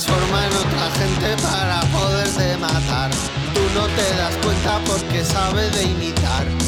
transforma en otra gente para poderte matar. Tú no te das cuenta porque sabe de imitar.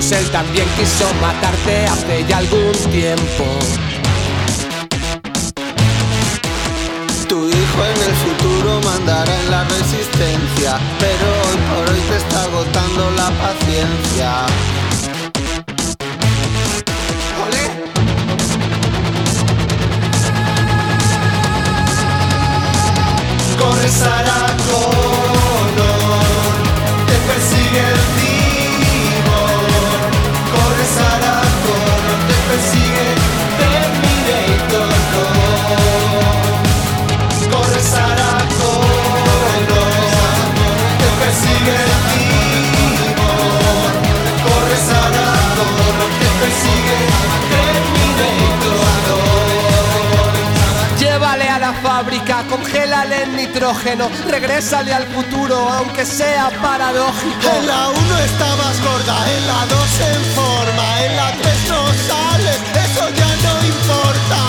T800 Él también quiso matarte hace ya algún tiempo Tu hijo en el futuro mandará en la resistencia, pero hoy por hoy te está agotando la paciencia. Nitrógeno, regrésale al futuro, aunque sea paradójico. En la 1 estabas gorda, en la 2 en forma, en la 3 no sales, eso ya no importa.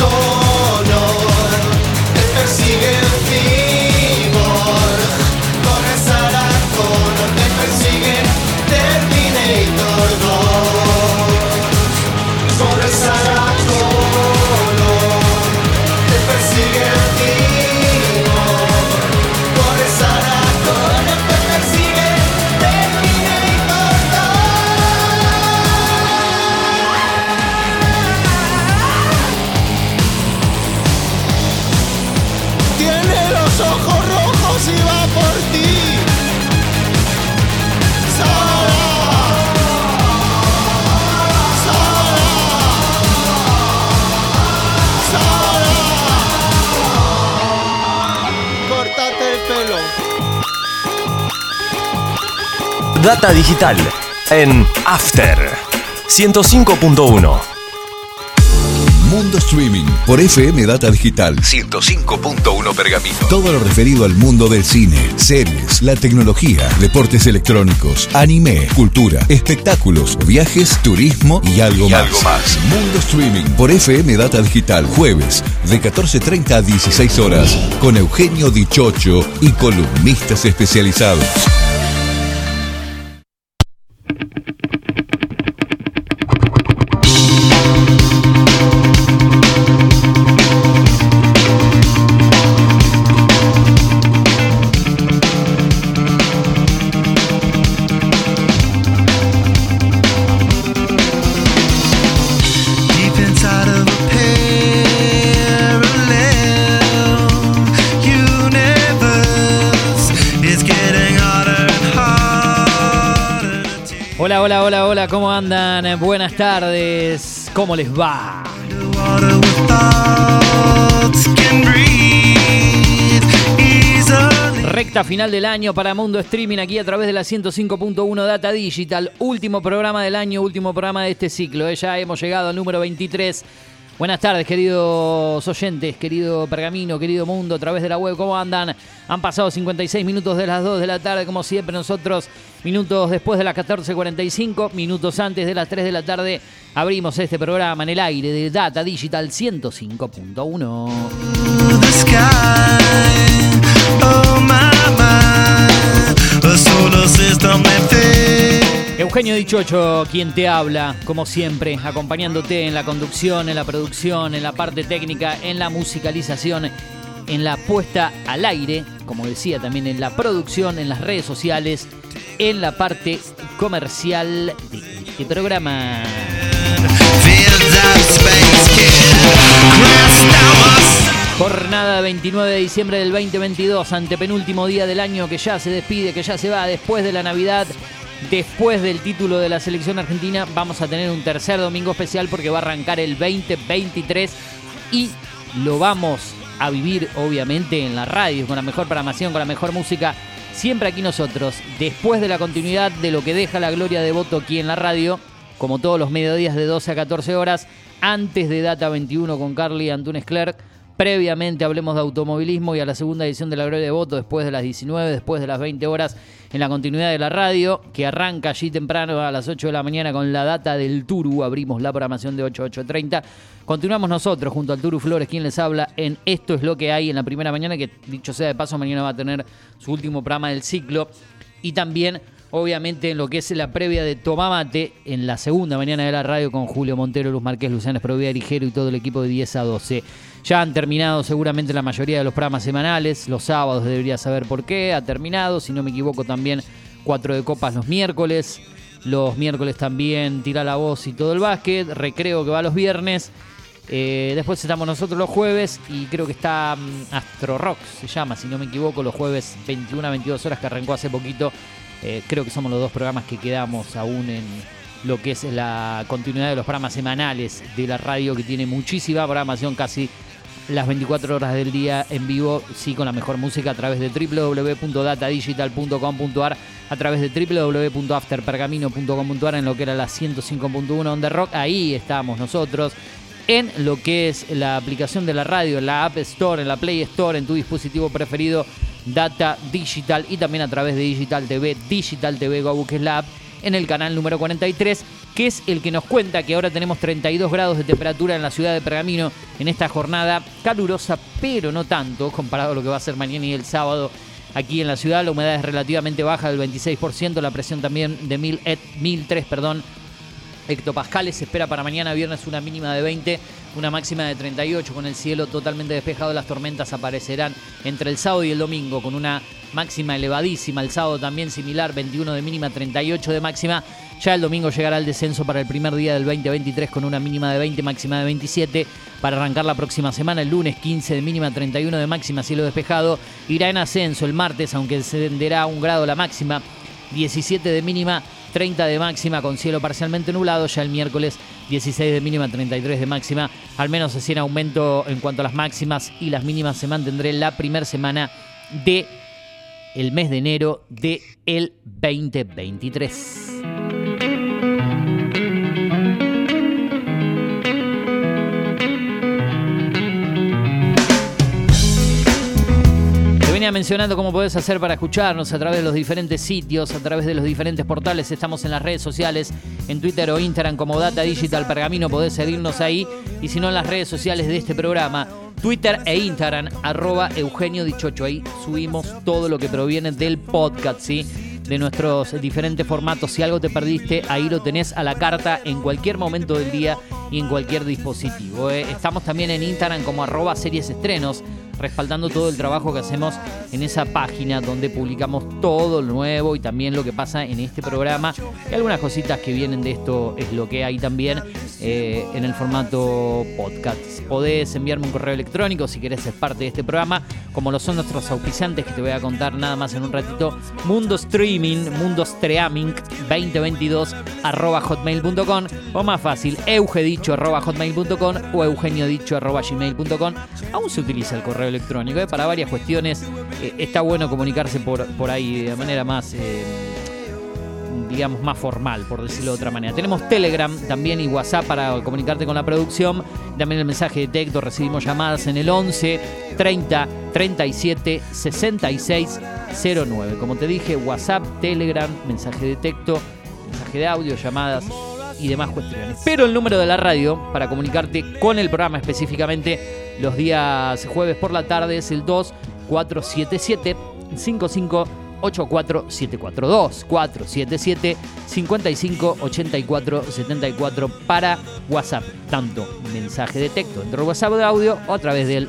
Connor, te persigue el cyborg. Corre Sarah Connor, te persigue Terminator 2. Corre Sarah Connor, te Data digital en After 105.1. Mundo Streaming por FM Data Digital. 105.1 Pergamino. Todo lo referido al mundo del cine, series, la tecnología, deportes electrónicos, anime, cultura, espectáculos, viajes, turismo y algo Y más. algo más. Mundo Streaming por FM Data Digital. Jueves de 14.30 a 16 horas con Eugenio Dichocho y columnistas especializados. Buenas tardes, ¿cómo les va? Recta final del año para Mundo Streaming aquí a través de la 105.1 Data Digital. Último programa del año, último programa de este ciclo. eh. Ya hemos llegado al número 23. Buenas tardes, queridos oyentes, querido Pergamino, querido mundo, a través de la web, ¿cómo andan? Han pasado 56 minutos de las 2 de la tarde, como siempre nosotros, minutos después de las 14.45, minutos antes de las 3 de la tarde, abrimos este programa en el aire de Data Digital 105.1. Eugenio Dichocho, quien te habla, como siempre, acompañándote en la conducción, en la producción, en la parte técnica, en la musicalización, en la puesta al aire, como decía también en la producción, en las redes sociales, en la parte comercial de este programa. Jornada 29 de diciembre del 2022, antepenúltimo día del año que ya se despide, que ya se va después de la Navidad. Después del título de la selección argentina vamos a tener un tercer domingo especial porque va a arrancar el 2023 y lo vamos a vivir obviamente en la radio, con la mejor programación, con la mejor música. Siempre aquí nosotros, después de la continuidad de lo que deja la gloria de voto aquí en la radio, como todos los mediodías de 12 a 14 horas, antes de Data 21 con Carly Antunes Clerc, previamente hablemos de automovilismo y a la segunda edición de la Gloria de Voto después de las 19, después de las 20 horas en la continuidad de la radio, que arranca allí temprano a las 8 de la mañana con la data del Turu, abrimos la programación de 8 a 8.30. Continuamos nosotros junto al Turu Flores, quien les habla en Esto es lo que hay en la primera mañana, que dicho sea de paso, mañana va a tener su último programa del ciclo. Y también obviamente en lo que es la previa de Tomamate, en la segunda mañana de la radio con Julio Montero, Luz Marqués, Luciano Esprovía, Ligero y todo el equipo de 10 a 12. Ya han terminado seguramente la mayoría de los programas semanales, los sábados debería saber por qué, ha terminado, si no me equivoco también cuatro de copas los miércoles, los miércoles también tira la voz y todo el básquet, recreo que va los viernes. Eh, después estamos nosotros los jueves y creo que está mm, Astro Rock, se llama, si no me equivoco, los jueves 21 a 22 horas que arrancó hace poquito. Eh, creo que somos los dos programas que quedamos aún en lo que es la continuidad de los programas semanales de la radio, que tiene muchísima programación, casi las 24 horas del día en vivo, sí, con la mejor música a través de www.datadigital.com.ar, a través de www.afterpergamino.com.ar en lo que era la 105.1 on the rock. Ahí estamos nosotros en lo que es la aplicación de la radio, la App Store, en la Play Store, en tu dispositivo preferido, Data Digital y también a través de Digital TV, Digital TV Go, que es la app, en el canal número 43, que es el que nos cuenta que ahora tenemos 32 grados de temperatura en la ciudad de Pergamino en esta jornada calurosa, pero no tanto comparado a lo que va a ser mañana y el sábado. Aquí en la ciudad la humedad es relativamente baja del 26%, la presión también de 1000, et- 1003, perdón, hectopascales. Se espera para mañana viernes una mínima de 20, una máxima de 38 con el cielo totalmente despejado. Las tormentas aparecerán entre el sábado y el domingo con una máxima elevadísima. El sábado también similar, 21 de mínima, 38 de máxima. Ya el domingo llegará el descenso para el primer día del 2023 con una mínima de 20, máxima de 27. Para arrancar la próxima semana, el lunes 15 de mínima, 31 de máxima, cielo despejado. Irá en ascenso el martes, aunque descenderá un grado la máxima. 17 de mínima, 30 de máxima con cielo parcialmente nublado. Ya el miércoles 16 de mínima, 33 de máxima. Al menos así en aumento en cuanto a las máximas y las mínimas se mantendrá en la primera semana de mes de enero de el 2023. Mencionando cómo podés hacer para escucharnos a través de los diferentes sitios, a través de los diferentes portales. Estamos en las redes sociales, en Twitter o Instagram como Data Digital Pergamino. Podés seguirnos ahí. Y si no, en las redes sociales de este programa, Twitter e Instagram, arroba Eugenio Dichocho. Ahí subimos todo lo que proviene del podcast, ¿sí? De nuestros diferentes formatos. Si algo te perdiste, ahí lo tenés a la carta en cualquier momento del día y en cualquier dispositivo. ¿eh? Estamos también en Instagram como arroba series estrenos, respaldando todo el trabajo que hacemos en esa página donde publicamos todo lo nuevo y también lo que pasa en este programa. Y algunas cositas que vienen de esto es lo que hay también eh, en el formato podcast. Podés enviarme un correo electrónico si querés ser parte de este programa, como lo son nuestros auspiciantes que te voy a contar nada más en un ratito. Mundo Streaming, Mundo Streaming 2022 arroba hotmail.com o más fácil, eugedicho arroba hotmail.com o eugeniodicho arroba gmail.com. Aún se utiliza el correo electrónico ¿eh? para varias cuestiones. Eh, está bueno comunicarse por, por ahí de manera más... eh, digamos, más formal, por decirlo de otra manera. Tenemos Telegram también y WhatsApp para comunicarte con la producción. También el mensaje de texto, recibimos llamadas en el 11 30 37 66 09. Como te dije, WhatsApp, Telegram, mensaje de texto, mensaje de audio, llamadas y demás cuestiones. Pero el número de la radio para comunicarte con el programa específicamente los días jueves por la tarde es el 2477 55 84742 477 55 84 74 para WhatsApp, tanto mensaje de texto dentro del WhatsApp de audio o a través del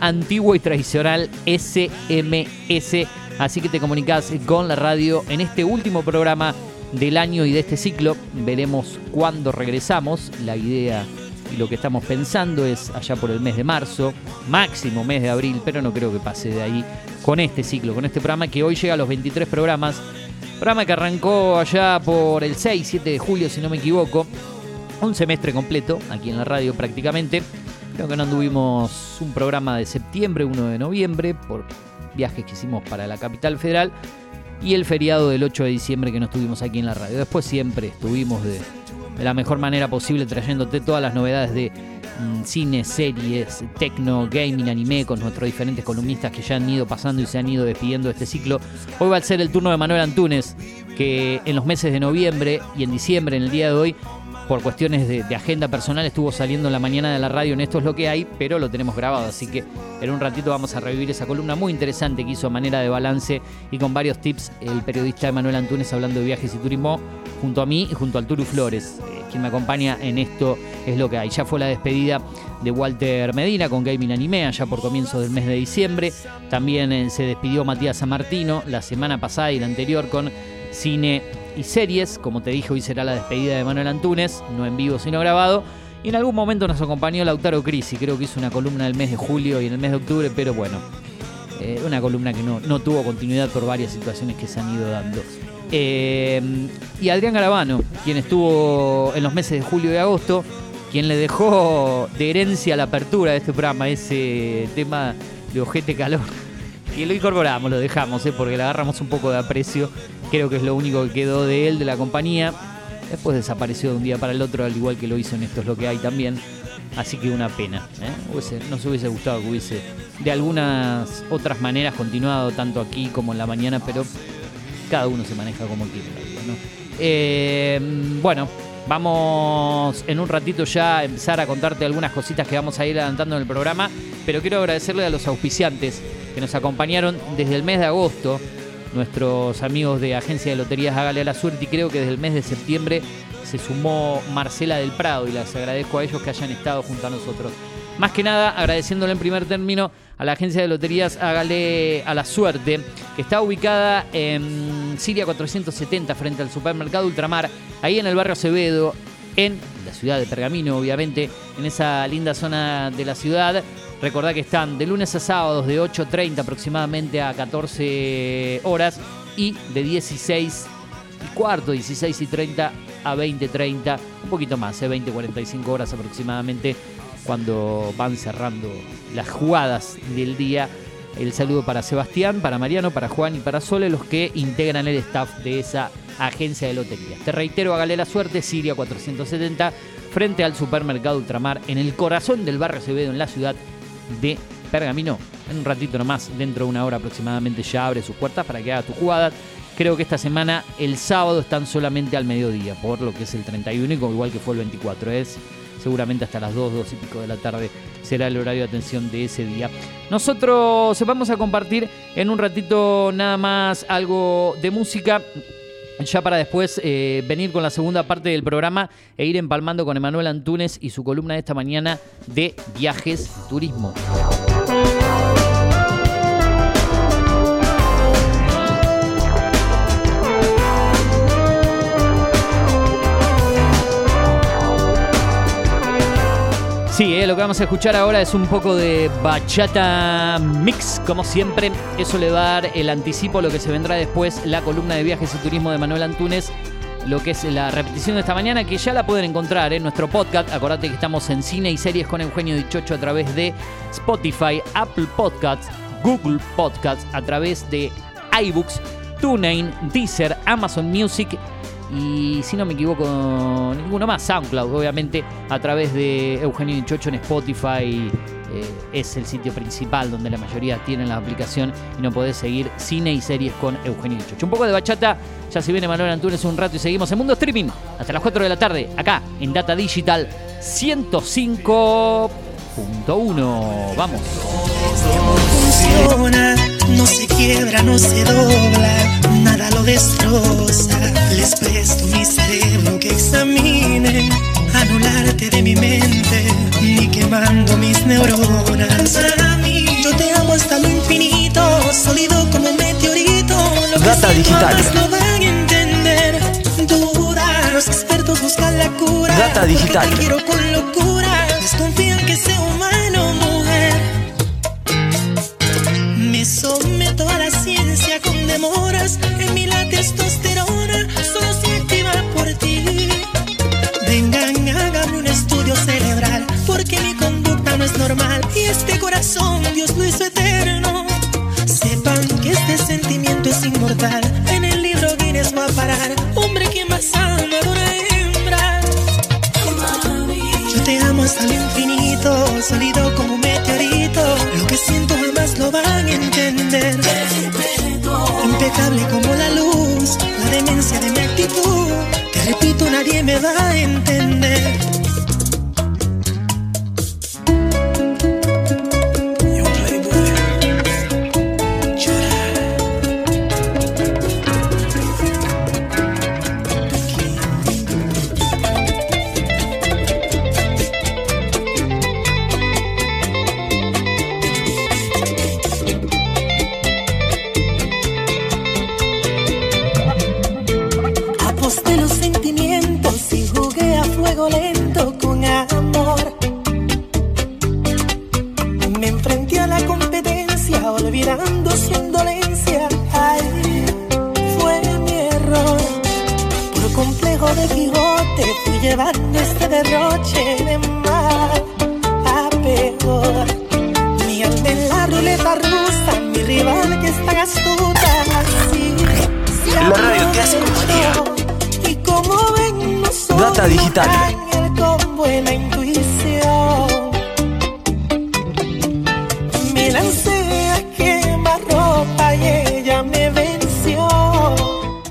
antiguo y tradicional SMS. Así que te comunicas con la radio en este último programa del año y de este ciclo. Veremos cuándo regresamos. La idea y lo que estamos pensando es allá por el mes de marzo, máximo mes de abril, pero no creo que pase de ahí con este ciclo, con este programa que hoy llega a los 23 programas. Programa que arrancó allá por el 6, 7 de julio, si no me equivoco. Un semestre completo, aquí en la radio prácticamente. Creo que no anduvimos un programa de septiembre, uno de noviembre, por viajes que hicimos para la capital federal. Y el feriado del 8 de diciembre que no estuvimos aquí en la radio. Después siempre estuvimos de, de la mejor manera posible trayéndote todas las novedades de mm, cine, series, tecno, gaming, anime con nuestros diferentes columnistas que ya han ido pasando y se han ido despidiendo de este ciclo. Hoy va a ser el turno de Manuel Antunes, que en los meses de noviembre y en diciembre, en el día de hoy, por cuestiones de, agenda personal, estuvo saliendo en la mañana de la radio en Esto es lo que hay, pero lo tenemos grabado, así que en un ratito vamos a revivir esa columna muy interesante que hizo a manera de balance y con varios tips el periodista Manuel Antunes hablando de viajes y turismo junto a mí y junto al Turu Flores, eh, quien me acompaña en Esto es lo que hay. Ya fue la despedida de Walter Medina con Gaming Anime allá por comienzo del mes de diciembre. También eh, se despidió Matías San Martino la semana pasada y la anterior con cine y series. Como te dije, hoy será la despedida de Manuel Antunes, no en vivo sino grabado. Y en algún momento nos acompañó Lautaro Crisi, creo que hizo una columna del mes de julio y en el mes de octubre, pero bueno, eh, una columna que no, no tuvo continuidad por varias situaciones que se han ido dando. Eh, y Adrián Garabano, quien estuvo en los meses de julio y agosto, quien le dejó de herencia la apertura de este programa, ese tema de ojete calor. Y lo incorporamos, lo dejamos, ¿eh? porque le agarramos un poco de aprecio. Creo que es lo único que quedó de él, de la compañía. Después desapareció de un día para el otro, al igual que lo hizo en Esto es lo que hay también. Así que una pena. ¿eh? Hubiese- nos hubiese gustado que hubiese de algunas otras maneras continuado tanto aquí como en la mañana, pero cada uno se maneja como quiere. ¿no? Eh, bueno, vamos en un ratito ya a empezar a contarte algunas cositas que vamos a ir adelantando en el programa, pero quiero agradecerle a los auspiciantes que nos acompañaron desde el mes de agosto, nuestros amigos de Agencia de Loterías Hágale a la Suerte y creo que desde el mes de septiembre se sumó Marcela del Prado y les agradezco a ellos que hayan estado junto a nosotros. Más que nada, agradeciéndole en primer término a la agencia de loterías Hágale a la Suerte, que está ubicada en Siria 470 frente al supermercado Ultramar, ahí en el barrio Acevedo, en la ciudad de Pergamino, obviamente, en esa linda zona de la ciudad. Recordá que están de lunes a sábados de 8.30 aproximadamente a 14 horas y de 16 y cuarto, 16 y 30 a 20.30, un poquito más, ¿eh? 20-45 horas aproximadamente, cuando van cerrando las jugadas del día. El saludo para Sebastián, para Mariano, para Juan y para Sole, los que integran el staff de esa agencia de loterías. Te reitero, hágale la suerte, Siria 470, frente al supermercado Ultramar, en el corazón del barrio Acevedo, en la ciudad de Pergamino. En un ratito nomás, dentro de una hora aproximadamente, ya abre sus puertas para que haga tu jugada. Creo que esta semana, el sábado, están solamente al mediodía, por lo que es el 31, y como igual que fue el 24. Es seguramente hasta las 2, 2 y pico de la tarde será el horario de atención de ese día. Nosotros vamos a compartir en un ratito nada más algo de música. Ya para después eh, venir con la segunda parte del programa e ir empalmando con Emanuel Antunes y su columna de esta mañana de viajes turismo. Sí, eh, lo que vamos a escuchar ahora es un poco de bachata mix, como siempre. Eso le va a dar el anticipo a lo que se vendrá después, la columna de viajes y turismo de Manuel Antunes, lo que es la repetición de esta mañana, que ya la pueden encontrar en nuestro podcast. Acordate que estamos en cine y series con Eugenio Dichocho a través de Spotify, Apple Podcasts, Google Podcasts, a través de iBooks, TuneIn, Deezer, Amazon Music y si no me equivoco, ninguno más, SoundCloud, obviamente, a través de Eugenio Dichocho en Spotify. eh, es el sitio principal donde la mayoría tienen la aplicación y no podés seguir cine y series con Eugenio Dichocho. Un poco de bachata, ya se viene Manuel Antunes un rato y seguimos en Mundo Streaming hasta las 4 de la tarde, acá en Data Digital 105.1. Vamos. no se quiebra, no se dobla, nada lo destroza. Les presto mi cerebro que examinen, anularte de mi mente, ni quemando mis neuronas. Para mí, yo te amo hasta lo infinito, sólido como un meteorito. Lo que Data siento digital. lo van a entender. Duda, los expertos buscan la cura. Data digital. Te quiero con locura, desconfían que sea humano o mujer. Me someto y este corazón Dios lo hizo eterno. Sepan que este sentimiento es inmortal. En el libro Guinness va a parar. Hombre que más ama a una hembra. Yo te amo hasta el infinito, sólido como un meteorito. Lo que siento jamás lo van a entender. Impecable como la luz, la demencia de mi actitud. Te repito, nadie me va a entender. Data digital.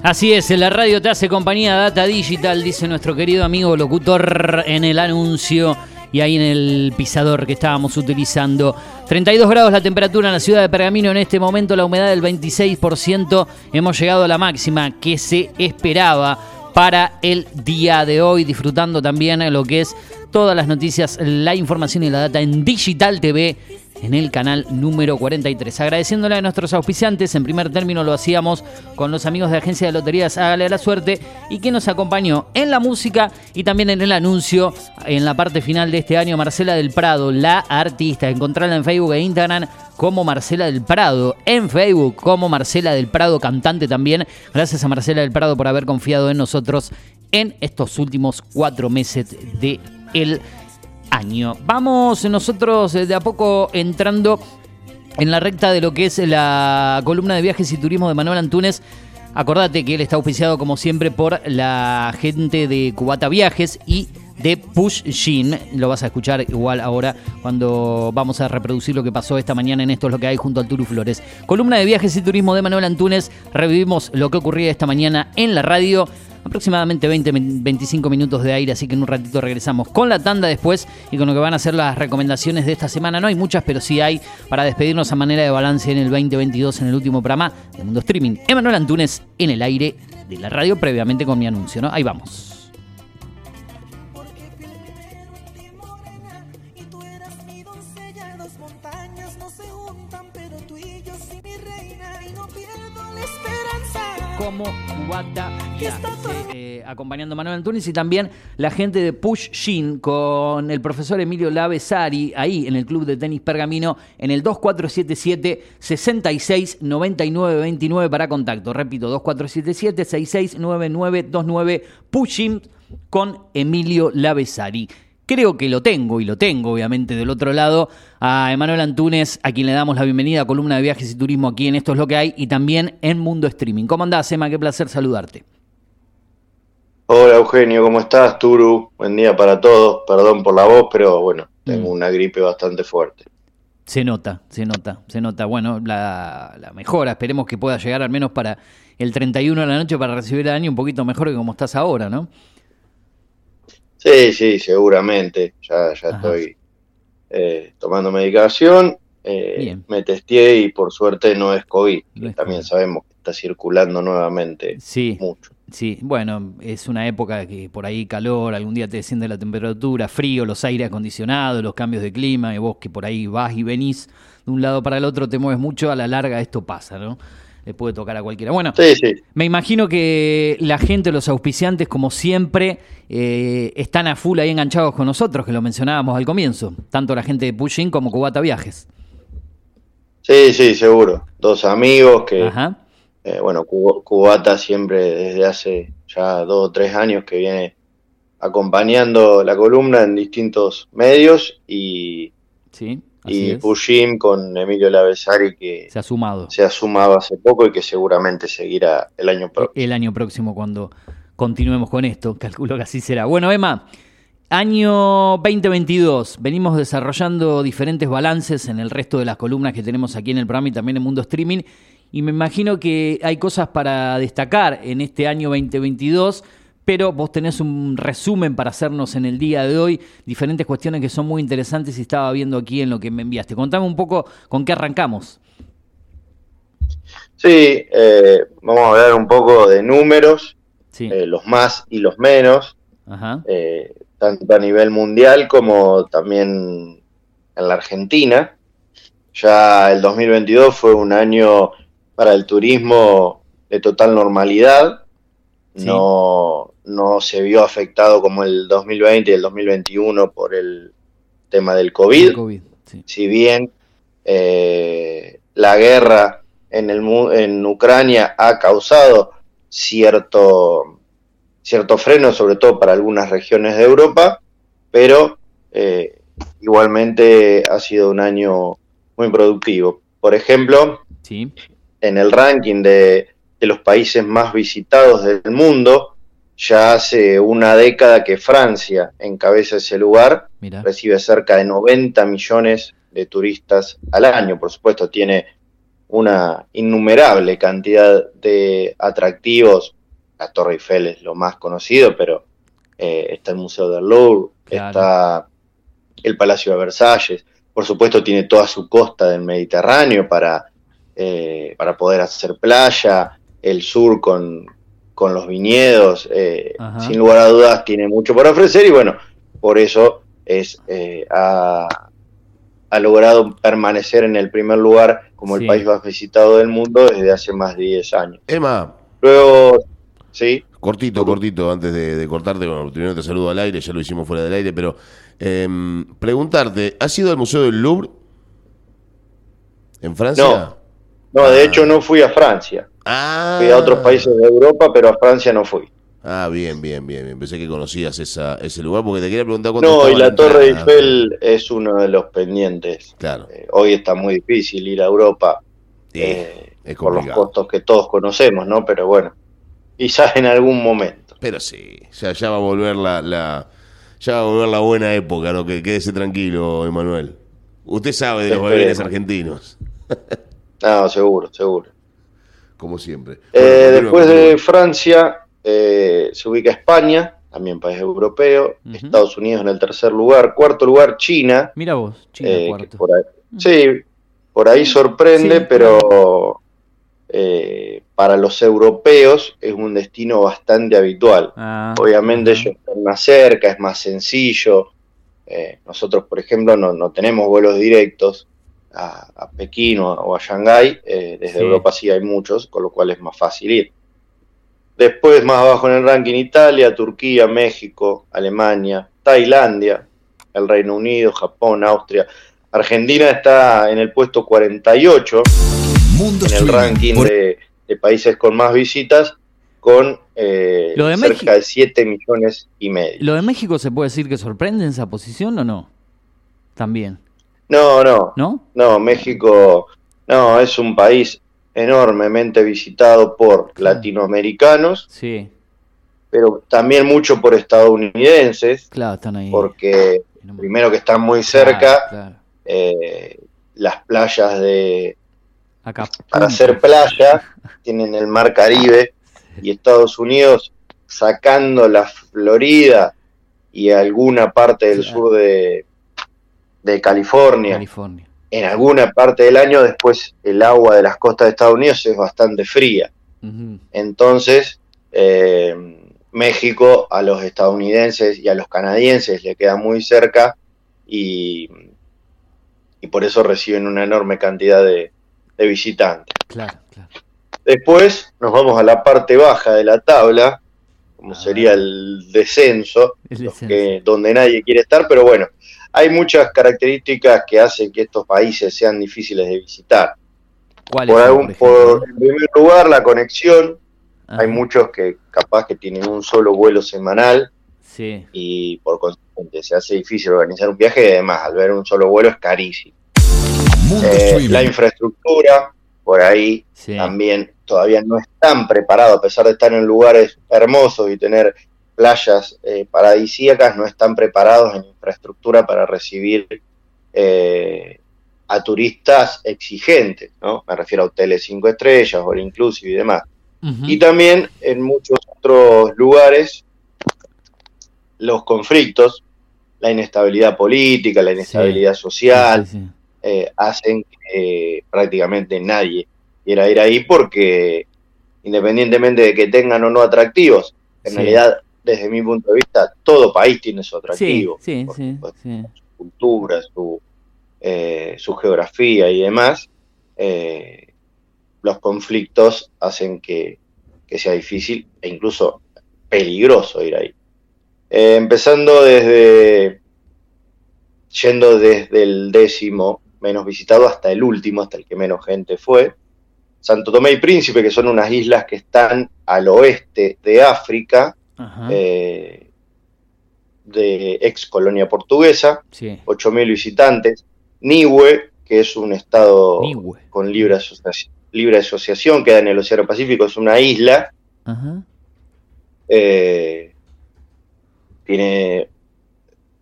Así es, la radio te hace compañía Data Digital, dice nuestro querido amigo locutor en el anuncio y ahí en el pisador que estábamos utilizando. 32 grados la temperatura en la ciudad de Pergamino en este momento, la humedad del 26%. Hemos llegado a la máxima que se esperaba para el día de hoy, disfrutando también lo que es todas las noticias, la información y la data en Digital TV en el canal número 43. Agradeciéndole a nuestros auspiciantes, en primer término lo hacíamos con los amigos de Agencia de Loterías Hágale la Suerte y que nos acompañó en la música y también en el anuncio en la parte final de este año, Marcela del Prado, la artista. Encontrarla en Facebook e Instagram como Marcela del Prado, en Facebook como Marcela del Prado, cantante también. Gracias a Marcela del Prado por haber confiado en nosotros en estos últimos cuatro meses de el año. Vamos nosotros eh, de a poco entrando en la recta de lo que es la columna de viajes y turismo de Manuel Antunes. Acordate que él está auspiciado como siempre por la gente de Cubata Viajes y de Push Shin. Lo vas a escuchar igual ahora cuando vamos a reproducir lo que pasó esta mañana en Esto es lo que hay junto al Turu Flores. Columna de viajes y turismo de Manuel Antunes. Revivimos lo que ocurría esta mañana en la radio aproximadamente 20-25 minutos de aire, así que en un ratito regresamos con la tanda después y con lo que van a ser las recomendaciones de esta semana. No hay muchas, pero sí hay para despedirnos a manera de balance en el 2022 en el último programa de Mundo Streaming. Emanuel Antunes en el aire de la radio previamente con mi anuncio, ¿no? Ahí vamos. Como Cubata está Viajes, eh, acompañando a Manuel Antunes y también la gente de Push Shin con el profesor Emilio Lavesari ahí en el club de tenis Pergamino en el 2477 66 99 29 para contacto. Repito, 2477 66 99 29 Push Shin con Emilio Lavesari. Creo que lo tengo, y lo tengo obviamente del otro lado, a Emanuel Antunes, a quien le damos la bienvenida a Columna de Viajes y Turismo aquí en Esto es lo que hay, y también en Mundo Streaming. ¿Cómo andás, Emma? Qué placer saludarte. Hola Eugenio, ¿cómo estás? Turu, buen día para todos. Perdón por la voz, pero bueno, tengo Mm. una gripe bastante fuerte. Se nota, se nota, se nota. Bueno, la, la mejora, esperemos que pueda llegar al menos para el 31 de la noche para recibir el año un poquito mejor que como estás ahora, ¿no? Sí, sí, seguramente. Ya, ya Ajá. estoy eh, tomando medicación. eh, me testé y por suerte no es COVID. No También sabemos que está circulando nuevamente Sí, mucho. sí. Bueno, es una época que por ahí calor, algún día te desciende la temperatura, frío, los aires acondicionados, los cambios de clima, y vos que por ahí vas y venís de un lado para el otro, te mueves mucho, a la larga esto pasa, ¿no? Le puede tocar a cualquiera. Bueno, Sí, sí. Me imagino que la gente, los auspiciantes, como siempre, eh, están a full ahí enganchados con nosotros, que lo mencionábamos al comienzo. Tanto la gente de Pushing como Cubata Viajes. Sí, sí, seguro. Dos amigos que, Ajá. eh, bueno, Cu- Cubata siempre desde hace ya dos o tres años que viene acompañando la columna en distintos medios y, Sí, así y es. Pushim con Emilio Lavesari que Se ha sumado. se ha sumado hace poco y que seguramente seguirá el año próximo. El año próximo cuando continuemos con esto. Calculo que así será. Bueno, Emma, año 2022. Venimos desarrollando diferentes balances en el resto de las columnas que tenemos aquí en el programa y también en Mundo Streaming. Y me imagino que hay cosas para destacar en este año 2022. Pero vos tenés un resumen para hacernos en el día de hoy, diferentes cuestiones que son muy interesantes y estaba viendo aquí en lo que me enviaste. Contame un poco con qué arrancamos. Sí, eh, vamos a hablar un poco de números, Sí. eh, los más y los menos, Ajá. eh, tanto a nivel mundial como también en la Argentina. Ya el 2022 fue un año para el turismo de total normalidad. Sí. No, no se vio afectado como el 2020 y el 2021 por el tema del COVID. El COVID, sí. Si bien eh, la guerra en, el, en Ucrania ha causado cierto, cierto freno, sobre todo para algunas regiones de Europa, pero eh, igualmente ha sido un año muy productivo. Por ejemplo, Sí. en el ranking de, de los países más visitados del mundo, ya hace una década que Francia encabeza ese lugar, Mira. recibe cerca de 90 millones de turistas al año, por supuesto tiene una innumerable cantidad de atractivos, la Torre Eiffel es lo más conocido, pero eh, está el Museo del Louvre, Claro. está el Palacio de Versalles, por supuesto tiene toda su costa del Mediterráneo para, eh, para poder hacer playa, el sur con, con los viñedos, eh, sin lugar a dudas tiene mucho por ofrecer y bueno, por eso es, eh, ha, ha logrado permanecer en el primer lugar como Sí. el país más visitado del mundo desde hace más de 10 años. Emma, Luego, sí, cortito, cortito, antes de, de cortarte, bueno, primero te saludo al aire, ya lo hicimos fuera del aire, pero em, preguntarte, ¿has ido al Museo del Louvre? ¿En Francia? No. no, de Ah. hecho no fui a Francia, Ah, fui a otros países de Europa, pero a Francia no fui. Ah, bien, bien, bien, bien. Pensé que conocías esa, ese lugar porque te quería preguntar cuánto No, y la Torre. Eiffel es uno de los pendientes. Claro, Eh, hoy está muy difícil ir a Europa eh, por los costos que todos conocemos, ¿no? Pero bueno, quizás en algún momento. Pero sí, ya, ya va a volver la, la- ya va a volver la buena época, ¿no? Que quédese tranquilo, Emanuel. Usted sabe de los bailes argentinos, No, seguro, seguro. Como siempre. Eh, Bueno, después de. Francia eh, se ubica España, también país europeo. Estados Unidos en el tercer lugar, cuarto lugar China, Mira vos, China eh, cuarto. por ahí- sí, por ahí sorprende, Sí, pero eh, para los europeos es un destino bastante habitual. Ah, Obviamente ellos están más cerca, es más sencillo. Eh, nosotros, por ejemplo, no, no tenemos vuelos directos a, a Pekín o, o a Shanghái. eh, desde Sí. Europa sí hay muchos, con lo cual es más fácil ir. Después, más abajo en el ranking, Italia, Turquía, México, Alemania, Tailandia, el Reino Unido, Japón, Austria. Argentina está en el puesto 48 Mundo en el ranking por de, de países con más visitas, con eh, Lo de cerca México- de 7 millones y medio. ¿Lo de México se puede decir que sorprende en esa posición o no? También, No, no, ¿no? no, México, no, es un país enormemente visitado por Claro. latinoamericanos Sí. pero también mucho por estadounidenses, Claro, están ahí. porque primero que están muy cerca, Claro, claro. eh, las playas de Acá. para hacer playa tienen el mar Caribe y Estados Unidos sacando la Florida y alguna parte del sur de, de California. California. En alguna parte del año después el agua de las costas de Estados Unidos es bastante fría. Entonces, eh, México a los estadounidenses y a los canadienses le queda muy cerca y, y por eso reciben una enorme cantidad de, de visitantes. Claro, claro. Después nos vamos a la parte baja de la tabla, como sería el descenso, El los descenso. que- donde nadie quiere estar, pero bueno, hay muchas características que hacen que estos países sean difíciles de visitar. ¿Cuáles Por algún, por en primer lugar, la conexión. Ajá. Hay muchos que capaz que tienen un solo vuelo semanal Sí. y por consiguiente se hace difícil organizar un viaje y además al ver un solo vuelo es carísimo. Eh, la infraestructura, por ahí Sí. también todavía no están preparados, a pesar de estar en lugares hermosos y tener playas eh, paradisíacas, no están preparados en infraestructura para recibir eh, a turistas exigentes, ¿no? Me refiero a hoteles cinco estrellas, all inclusive y demás. Y también en muchos otros lugares los conflictos, la inestabilidad política, la inestabilidad social, Sí, sí, sí. eh, hacen que prácticamente nadie quiera ir ahí porque independientemente de que tengan o no atractivos, en realidad desde mi punto de vista todo país tiene su atractivo, sí, por sí, sí. su cultura, su, eh, su geografía y demás, eh, los conflictos hacen que, que sea difícil e incluso peligroso ir ahí. Eh, empezando desde, yendo desde el décimo menos visitado hasta el último, hasta el que menos gente fue. Santo Tomé y Príncipe, que son unas islas que están al oeste de África. Eh, de ex colonia portuguesa, sí. 8.000 visitantes. Niue, que es un estado Niue. con libre, asoci- libre asociación, queda en el Océano Pacífico, es una isla, Ajá. eh, tiene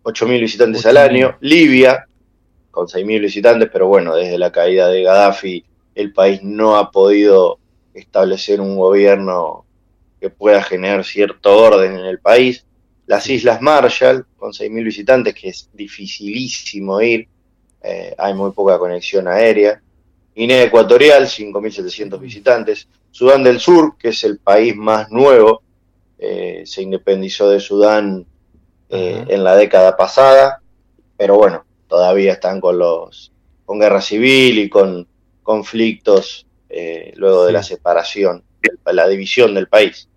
8.000 visitantes al 8.000. año. Libia, con 6.000 visitantes, pero bueno, desde la caída de Gaddafi el país no ha podido establecer un gobierno que pueda generar cierto orden en el país. Las Islas Marshall, con 6.000 visitantes, que es dificilísimo ir, eh, hay muy poca conexión aérea. Guinea Ecuatorial, 5.700 visitantes. Sudán del Sur, que es el país más nuevo, eh, se independizó de Sudán eh, en la década pasada, pero bueno, todavía están con los con guerra civil y con conflictos eh, luego de la separación, la división del país.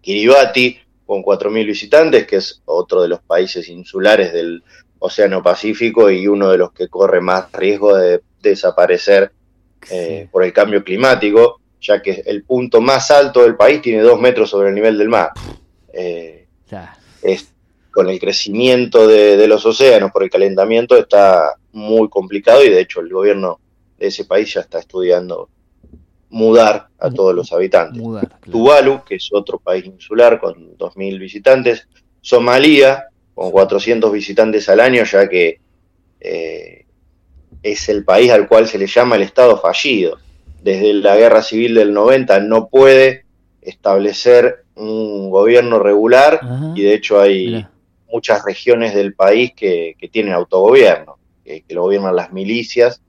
Kiribati, con 4.000 visitantes, que es otro de los países insulares del Océano Pacífico y uno de los que corre más riesgo de desaparecer eh, por el cambio climático, ya que el punto más alto del país tiene dos metros sobre el nivel del mar. Eh, es, con el crecimiento de, de los océanos por el calentamiento está muy complicado y de hecho el gobierno de ese país ya está estudiando mudar a todos los habitantes. Mudar, claro. Tuvalu, que es otro país insular con 2.000 visitantes. Somalia, con 400 visitantes al año, ya que eh, es el país al cual se le llama el Estado fallido. Desde la guerra civil del 90 no puede establecer un gobierno regular Ajá. y de hecho hay muchas regiones del país que, que tienen autogobierno, que, que lo gobiernan las milicias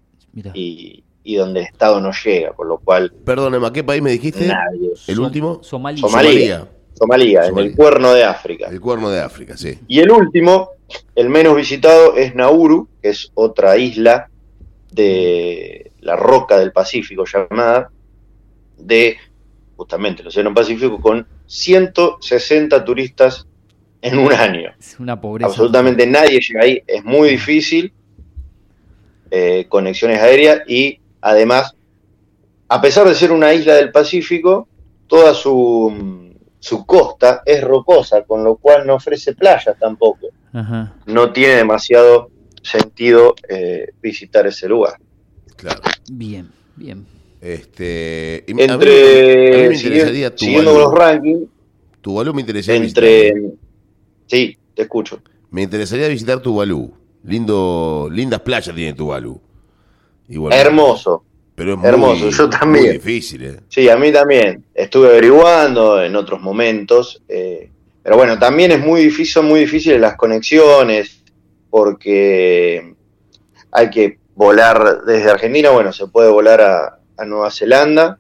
y, y donde el Estado no llega, con lo cual Perdón, Emma, ¿qué país me dijiste? nadie. El Som- último. Somalia. Somalia. Somalia, en el cuerno de África. El cuerno de África, sí. Y el último, el menos visitado, es Nauru, que es otra isla de la roca del Pacífico llamada, de justamente el Océano Pacífico, con 160 turistas en un año. Es una pobreza. Absolutamente nadie llega ahí, es muy difícil, eh, conexiones aéreas y además, a pesar de ser una isla del Pacífico, toda su, su costa es rocosa, con lo cual no ofrece playas tampoco. Ajá. No tiene demasiado sentido eh, visitar ese lugar. Claro. Bien, bien. Este, y a mí- a mí Entre me siguiendo los rankings, Tuvalu me interesaría Entre. visitar. Sí, te escucho. Me interesaría visitar Tuvalu. Lindo, lindas playas tiene Tuvalu. Igual- Hermoso. Pero es muy, hermoso, yo también. muy difícil, ¿eh? Sí, a mí también. Estuve averiguando en otros momentos. eh, pero bueno, también es muy difícil, son muy difíciles las conexiones, porque hay que volar desde Argentina. Bueno, se puede volar a, a Nueva Zelanda,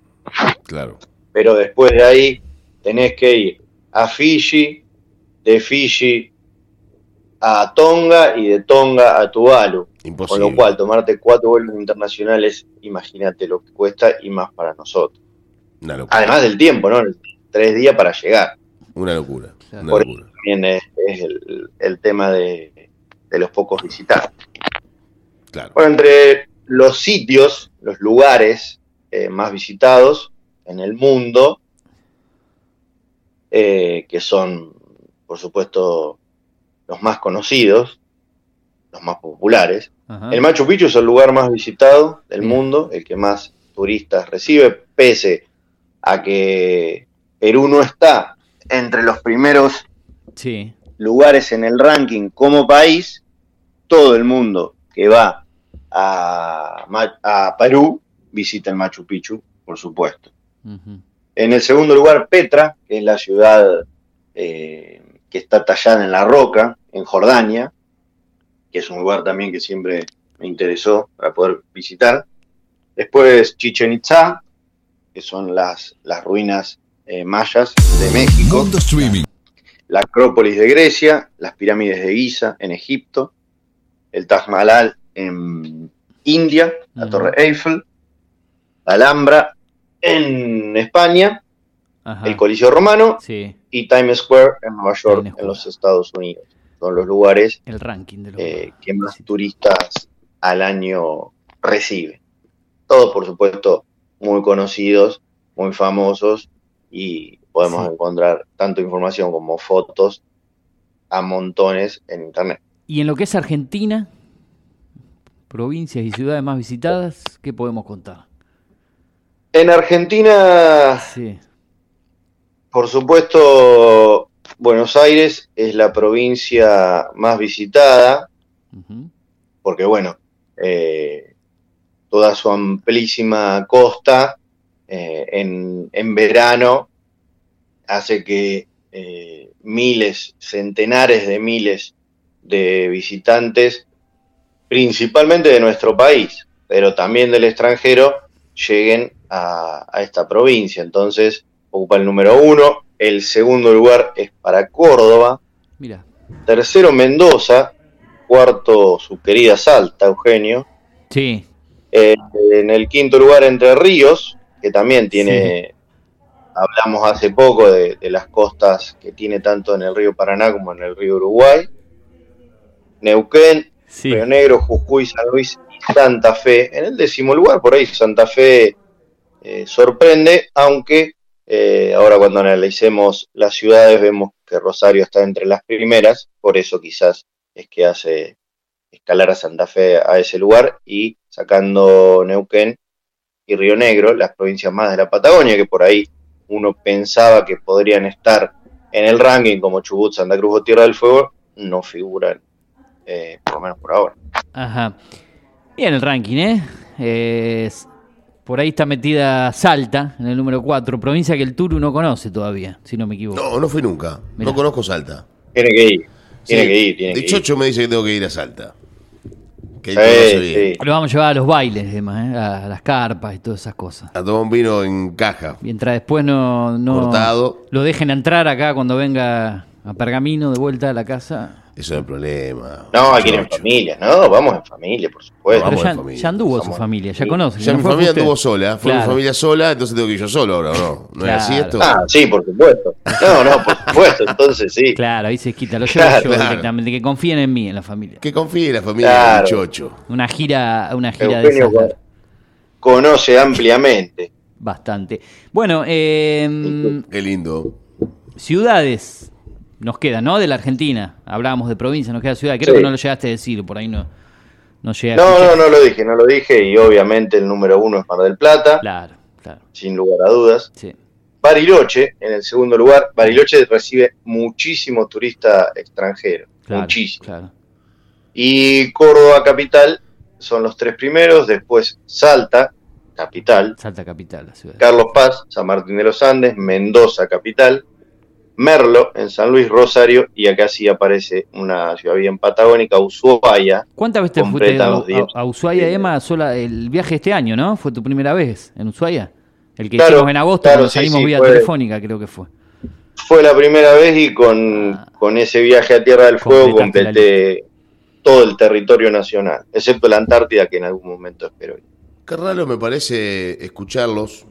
Claro. pero después de ahí tenés que ir a Fiji, de Fiji a Tonga y de Tonga a Tuvalu. Imposible. Con lo cual, tomarte cuatro vuelos internacionales, imagínate lo que cuesta y más para nosotros. Una locura. Además del tiempo, ¿no? Tres días para llegar. Una locura. Una Por locura. eso también es, es el, el tema de, de los pocos visitantes. Claro. Bueno, entre los sitios, los lugares eh, más visitados en el mundo, eh, que son, por supuesto, los más conocidos, los más populares, Ajá. el Machu Picchu es el lugar más visitado del mundo, el que más turistas recibe, pese a que Perú no está entre los primeros Sí. lugares en el ranking como país, todo el mundo que va a, a Perú visita el Machu Picchu, por supuesto. En el segundo lugar, Petra, que es la ciudad eh, que está tallada en la roca, en Jordania, que es un lugar también que siempre me interesó para poder visitar. Después Chichen Itza, que son las, las ruinas eh, mayas de México. La Acrópolis de Grecia, las pirámides de Giza en Egipto, el Taj Mahal en India, la. Torre Eiffel, la Alhambra en España, Ajá. el Coliseo Romano Sí, y Times Square en Nueva York, en los Estados Unidos. Son los lugares el ranking de los. eh, que más turistas al año reciben. Todos, por supuesto, muy conocidos, muy famosos y podemos Sí. encontrar tanto información como fotos a montones en internet. Y en lo que es Argentina, provincias y ciudades más visitadas, ¿qué podemos contar? En Argentina, Sí. Por supuesto, Buenos Aires es la provincia más visitada, porque bueno, eh, toda su amplísima costa eh, en, en verano hace que eh, miles, centenares de miles de visitantes, principalmente de nuestro país, pero también del extranjero, lleguen a, a esta provincia. Entonces, ocupa el número uno. El segundo lugar es para Córdoba. Mira. Tercero, Mendoza. Cuarto, su querida Salta, Eugenio. Sí. Eh, en el quinto lugar, Entre Ríos, que también tiene, hablamos hace poco de, de las costas que tiene tanto en el río Paraná como en el río Uruguay. Neuquén, Sí. Río Negro, Jujuy, San Luis y Santa Fe. En el décimo lugar, por ahí Santa Fe eh, sorprende, aunque eh, ahora cuando analicemos las ciudades vemos que Rosario está entre las primeras, por eso quizás es que hace escalar a Santa Fe a ese lugar y sacando Neuquén y Río Negro, las provincias más de la Patagonia, que por ahí uno pensaba que podrían estar en el ranking como Chubut, Santa Cruz o Tierra del Fuego, no figuran, eh, por lo menos por ahora. Ajá. Bien el ranking, ¿eh? Es- por ahí está metida Salta, en el número 4, provincia que el Turu no conoce todavía, si no me equivoco. No, no fui nunca. Mirá. No conozco Salta. Tiene que ir, tiene Sí, que ir, tiene de que ir. Chocho me dice que tengo que ir a Salta. Que Sí, bien. sí. Lo vamos a llevar a los bailes, además, ¿eh? a las carpas y todas esas cosas. A tomar un vino en caja. Mientras después no, no Cortado. lo dejen entrar acá cuando venga a Pergamino de vuelta a la casa. Eso no es problema. No, hay que ir en familia, ¿no? Vamos en familia, por supuesto. Vamos Pero en ya, familia. ya anduvo su Vamos. familia, ya conoce. Ya ¿no mi familia usted? anduvo sola. Fue mi Claro. familia sola, entonces tengo que ir yo solo ahora, ¿o ¿no? ¿No es así esto? Ah, sí, por supuesto. No, no, por supuesto, entonces sí. Claro, ahí se quita, lo llevo Claro, yo claro. directamente, que confíen en mí, en la familia. Que confíe en la familia Claro. de Chocho. Una gira, una gira de esas conoce ampliamente. Bastante. Bueno, eh, Qué lindo. ciudades nos quedan, ¿no? De la Argentina. Hablábamos de provincia, nos queda ciudad. Creo Sí. que no lo llegaste a decir, por ahí no, no llegué a No, no, no lo dije, no lo dije y obviamente el número uno es Mar del Plata, Claro, claro, sin lugar a dudas. sí. Bariloche, en el segundo lugar, Bariloche recibe muchísimo turista extranjero, Claro, muchísimo. claro. Y Córdoba capital son los tres primeros, después Salta, capital, Salta Capital, la ciudad. Carlos Paz, San Martín de los Andes, Mendoza capital, Merlo en San Luis, Rosario, y acá sí aparece una ciudad bien patagónica, Ushuaia. ¿Cuántas veces fuiste a, a- Ushuaia, Emma? Sola, el viaje este año, ¿no? ¿Fue tu primera vez en Ushuaia? El que Claro, hicimos en agosto claro, cuando salimos sí, vía fue- telefónica, creo que fue. Fue la primera vez y con, con ese viaje a Tierra del Fuego completé todo el territorio nacional, excepto la Antártida que en algún momento espero ir. Qué raro me parece escucharlos,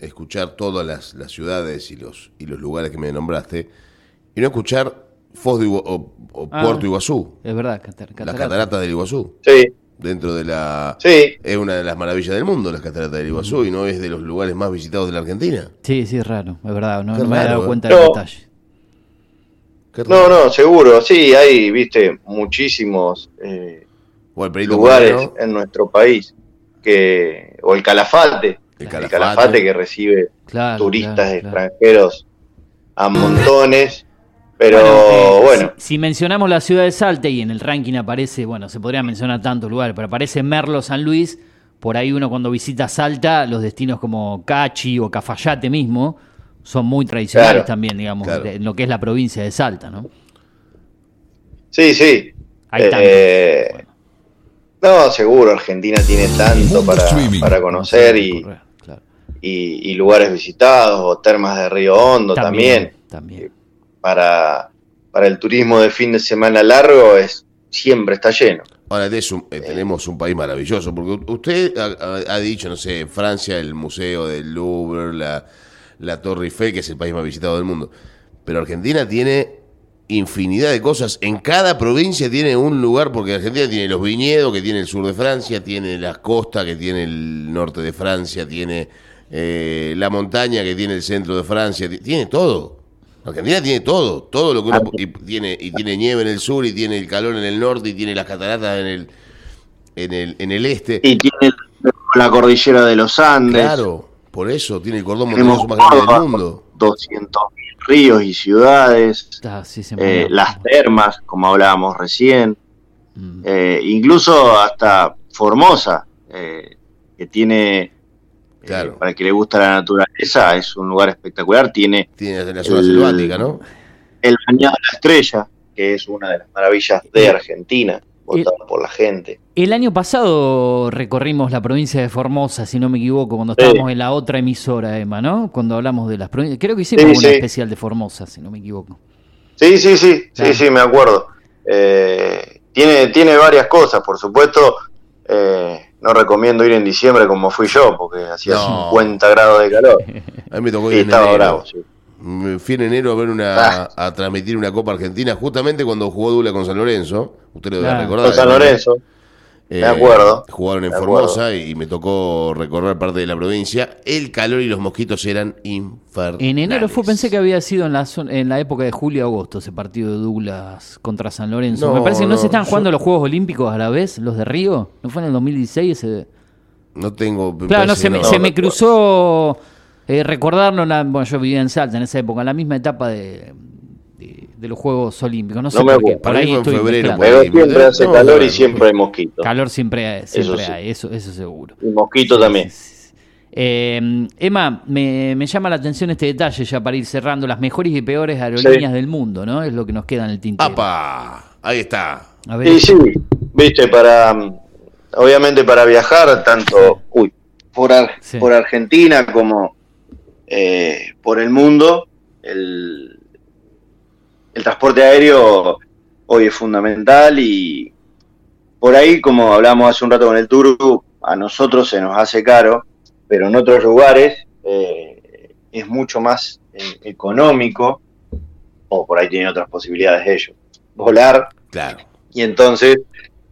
escuchar todas las, las ciudades y los, y los lugares que me nombraste, y no escuchar Foz de o, o Ah. Puerto Iguazú, Es verdad, catar- las catarata. cataratas del Iguazú. Sí, Dentro de la... sí, Es una de las maravillas del mundo, las cataratas del Iguazú, y no es de los lugares más visitados de la Argentina. Sí, sí, es raro, es verdad, no, me había raro, dado ¿eh? cuenta del No. detalle. No, no, seguro, sí, hay, viste, muchísimos eh, O el Perito lugares en nuestro país que, o el Calafate, el Calafate. Calafate que recibe Claro, turistas claro, claro. extranjeros a montones, pero eh, bueno, Si, si mencionamos la ciudad de Salta y en el ranking aparece, bueno, se podría mencionar tantos lugares, pero aparece Merlo, San Luis, por ahí uno cuando visita Salta, los destinos como Cachi o Cafayate mismo son muy tradicionales Claro, también, digamos, claro. en lo que es la provincia de Salta, ¿no? sí, sí. Hay Eh, tantos. No, seguro, Argentina tiene tanto para, para conocer y, claro. y- y lugares visitados, o termas de Río Hondo también. También. Para, para el turismo de fin de semana largo es siempre está lleno. Ahora un- eh, tenemos un país maravilloso, porque usted ha, dicho, no sé, en Francia, el Museo del Louvre, la, la Torre Eiffel, que es el país más visitado del mundo. Pero Argentina tiene infinidad de cosas. En cada provincia tiene un lugar, porque Argentina tiene los viñedos, que tiene el sur de Francia, tiene las costas, que tiene el norte de Francia, tiene eh, la montaña, que tiene el centro de Francia, ti- tiene todo. Argentina tiene todo, todo lo que uno y tiene y tiene nieve en el sur y tiene el calor en el norte y tiene las cataratas en el en el en el este. Y tiene la cordillera de los Andes, Claro, por eso tiene el cordón montañoso más grande del mundo. 200.000 ríos y ciudades, sí, eh, las termas, como hablábamos recién, Mm. eh, incluso hasta Formosa, eh, que tiene, eh, Claro. para el que le gusta la naturaleza, es un lugar espectacular, tiene Tiene la zona El- selvática, ¿no? el Bañado de la Estrella, que es una de las maravillas de Argentina, votada por la gente. El año pasado recorrimos la provincia de Formosa, si no me equivoco, cuando Sí. estábamos en la otra emisora, Emma, ¿no? Cuando hablamos de las provincias. Creo que hicimos Sí, una sí. especial de Formosa, si no me equivoco. Sí, sí, sí, Claro. sí, sí, me acuerdo. Eh, tiene, tiene varias cosas, por supuesto. eh, no recomiendo ir en diciembre como fui yo, porque hacía No. 50 grados de calor. A mí me tocó Y ir en estaba enero. bravo, sí. Me Fui en enero a ver una Ah. a transmitir una Copa Argentina justamente cuando jugó Dula con San Lorenzo. Usted lo debe Claro. recordar. Con San. Lorenzo. Eh, Me acuerdo. Jugaron en Me Formosa y me tocó recorrer parte de la provincia. El calor y los mosquitos eran infernales. En enero fue, pensé que había sido en la, en la época de julio-agosto ese partido de Douglas contra San Lorenzo. No, me parece que no, no, se están yo- jugando los Juegos Olímpicos a la vez, los de Río. ¿No fue en el 2016 ese? No tengo. Claro, no, se, me, no. se me recuerdo. cruzó eh, recordarlo. la- bueno, yo vivía en Salta en esa época, la misma etapa de, de- de los Juegos Olímpicos. No sé No me por qué. Por Para ahí en estoy febrero, por ahí, siempre hace no, calor no, y siempre hay mosquitos. Calor siempre hay, siempre sí. hay, eso, eso seguro. Y mosquito también. Eh, Emma, me, me llama la atención este detalle ya para ir cerrando. Las mejores y peores aerolíneas Sí. del mundo, ¿no? Es lo que nos queda en el tintero. ¡Apa! Ahí está. A ver, Y sí, viste, para, obviamente para viajar, tanto uy, por, Ar- Sí. por Argentina como eh, por el mundo, el, el transporte aéreo hoy es fundamental y por ahí, como hablamos hace un rato con el Turu, a nosotros se nos hace caro, pero en otros lugares eh, es mucho más eh, económico, o por ahí tienen otras posibilidades ellos, volar Claro. y entonces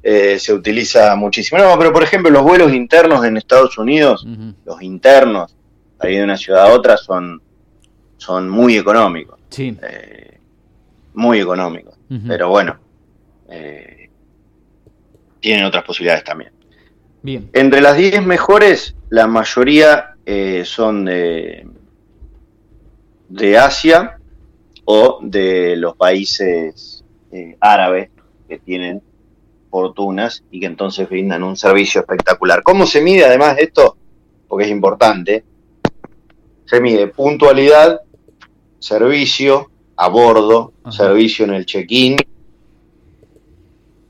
eh, se utiliza muchísimo. No, pero por ejemplo, los vuelos internos en Estados Unidos, los internos, ahí de una ciudad a otra, son, son muy económicos, Sí. eh, muy económicos. Pero bueno, eh, tienen otras posibilidades también. Bien. Entre las 10 mejores, la mayoría eh, son de, de Asia o de los países árabes que tienen fortunas y que entonces brindan un servicio espectacular. ¿Cómo se mide además esto? Porque es importante. Se mide puntualidad, servicio a bordo, servicio en el check-in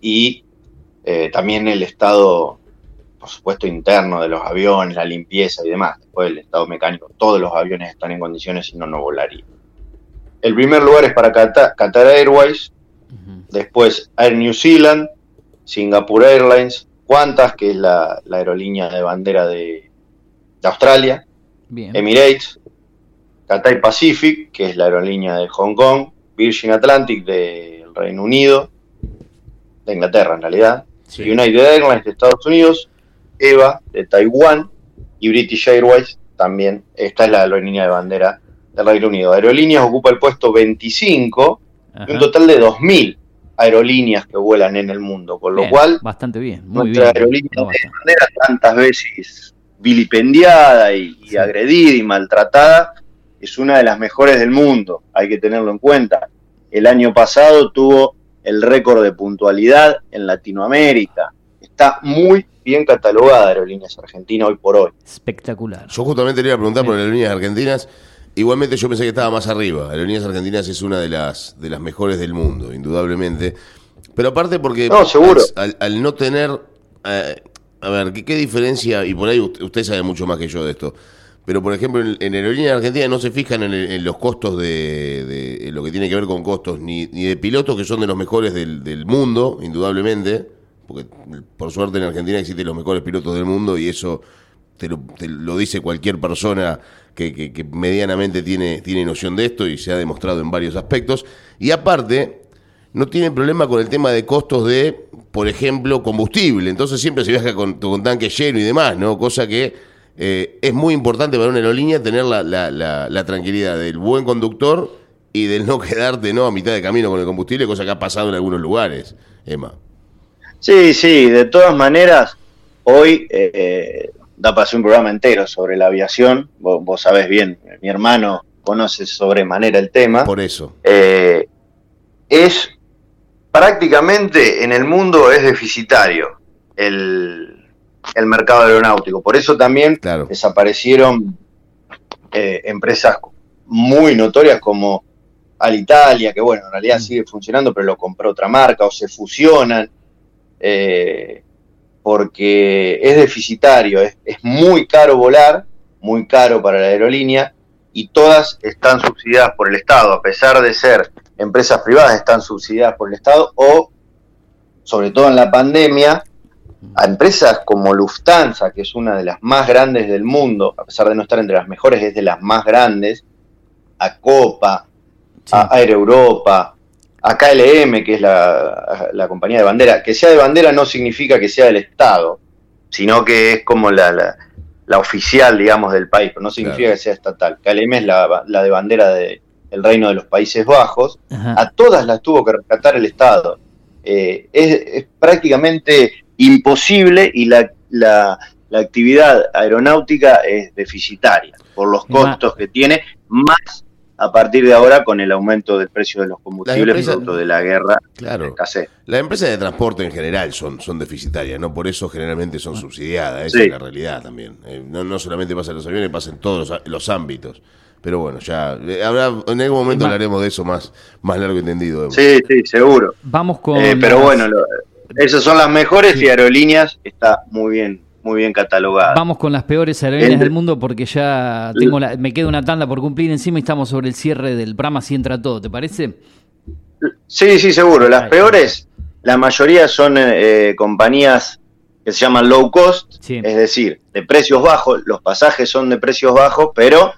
y eh, también el estado, por supuesto, interno de los aviones, la limpieza y demás. Después el estado mecánico, todos los aviones están en condiciones, si no, no volaría. El primer lugar es para Qatar, Qatar Airways, después Air New Zealand, Singapore Airlines, Qantas, que es la, la aerolínea de bandera de, de Australia, Bien. Emirates, Cathay Pacific, que es la aerolínea de Hong Kong, Virgin Atlantic del Reino Unido, de Inglaterra en realidad, United Airlines de Estados Unidos, EVA de Taiwán y British Airways también. Esta es la aerolínea de bandera del Reino Unido. Aerolíneas ocupa el puesto 25 de un total de 2.000 aerolíneas que vuelan en el mundo, con lo Bien, cual Bastante bien, muy nuestra bien. aerolínea No, de bandera tantas veces vilipendiada y, y agredida y maltratada es una de las mejores del mundo, hay que tenerlo en cuenta. El año pasado tuvo el récord de puntualidad en Latinoamérica. Está muy bien catalogada Aerolíneas Argentina hoy por hoy. Espectacular. Yo justamente le iba a preguntar por Aerolíneas Argentinas. Igualmente yo pensé que estaba más arriba. Aerolíneas Argentinas es una de las, de las mejores del mundo, indudablemente. Pero aparte porque No, seguro. Al, al- al no tener... eh, a ver, ¿qué, diferencia? Y por ahí usted, usted sabe mucho más que yo de esto. Pero por ejemplo, en, en Aerolíneas Argentinas no se fijan en, en los costos de, lo que tiene que ver con costos, ni, ni de pilotos que son de los mejores del, del mundo, indudablemente. Porque por suerte en Argentina existen los mejores pilotos del mundo y eso te lo, te lo dice cualquier persona que, que- que medianamente tiene, tiene noción de esto y se ha demostrado en varios aspectos. Y aparte, no tiene problema con el tema de costos de, por ejemplo, combustible. Entonces siempre se viaja con, con tanque lleno y demás, ¿no? Cosa que eh, es muy importante para una aerolínea tener la, la- la- la tranquilidad del buen conductor y del no quedarte ¿no? a mitad de camino con el combustible, cosa que ha pasado en algunos lugares, Emma. Sí, sí, de todas maneras, hoy eh, da para hacer un programa entero sobre la aviación. Vos, vos sabés bien, mi hermano conoce sobremanera el tema. Por eso. Eh, es prácticamente en el mundo es deficitario el, el mercado aeronáutico. Por eso también desaparecieron eh, empresas muy notorias como Alitalia, que bueno, en realidad sigue funcionando, pero lo compró otra marca, o se fusionan, eh, porque es deficitario, es, es muy caro volar, muy caro para la aerolínea, y todas están subsidiadas por el Estado, a pesar de ser empresas privadas, están subsidiadas por el Estado, o, sobre todo en la pandemia, a empresas como Lufthansa, que es una de las más grandes del mundo, a pesar de no estar entre las mejores, es de las más grandes, a Copa, a Air Europa, a KLM, que es la, la compañía de bandera, que sea de bandera no significa que sea del Estado, sino que es como la, la- la oficial, digamos, del país, pero no significa que sea estatal. KLM es la, la de bandera del Reino de los Países Bajos, a todas las tuvo que rescatar el Estado. Eh, es, es prácticamente imposible y la, la- la actividad aeronáutica es deficitaria por los costos que tiene, más a partir de ahora con el aumento del precio de los combustibles empresas- producto de la guerra. Claro. Las empresas de transporte en general son, son deficitarias, ¿no? Por eso generalmente son subsidiadas, esa Sí. es la realidad también. Eh, no, no solamente pasa en los aviones, pasa en todos los, los ámbitos. Pero bueno, ya eh, habrá, en algún momento hablaremos de eso más, más largo y tendido. Emma. Sí, sí, seguro. Vamos con. Eh, pero las- bueno, lo- esas son las mejores y Aerolíneas está muy bien, muy bien catalogada. Vamos con las peores aerolíneas El- del mundo porque ya tengo la- me queda una tanda por cumplir encima y estamos sobre el cierre del programa si entra todo, ¿te parece? Sí, sí, seguro. Las peores, la mayoría son eh, compañías que se llaman low cost, es decir, de precios bajos. Los pasajes son de precios bajos, pero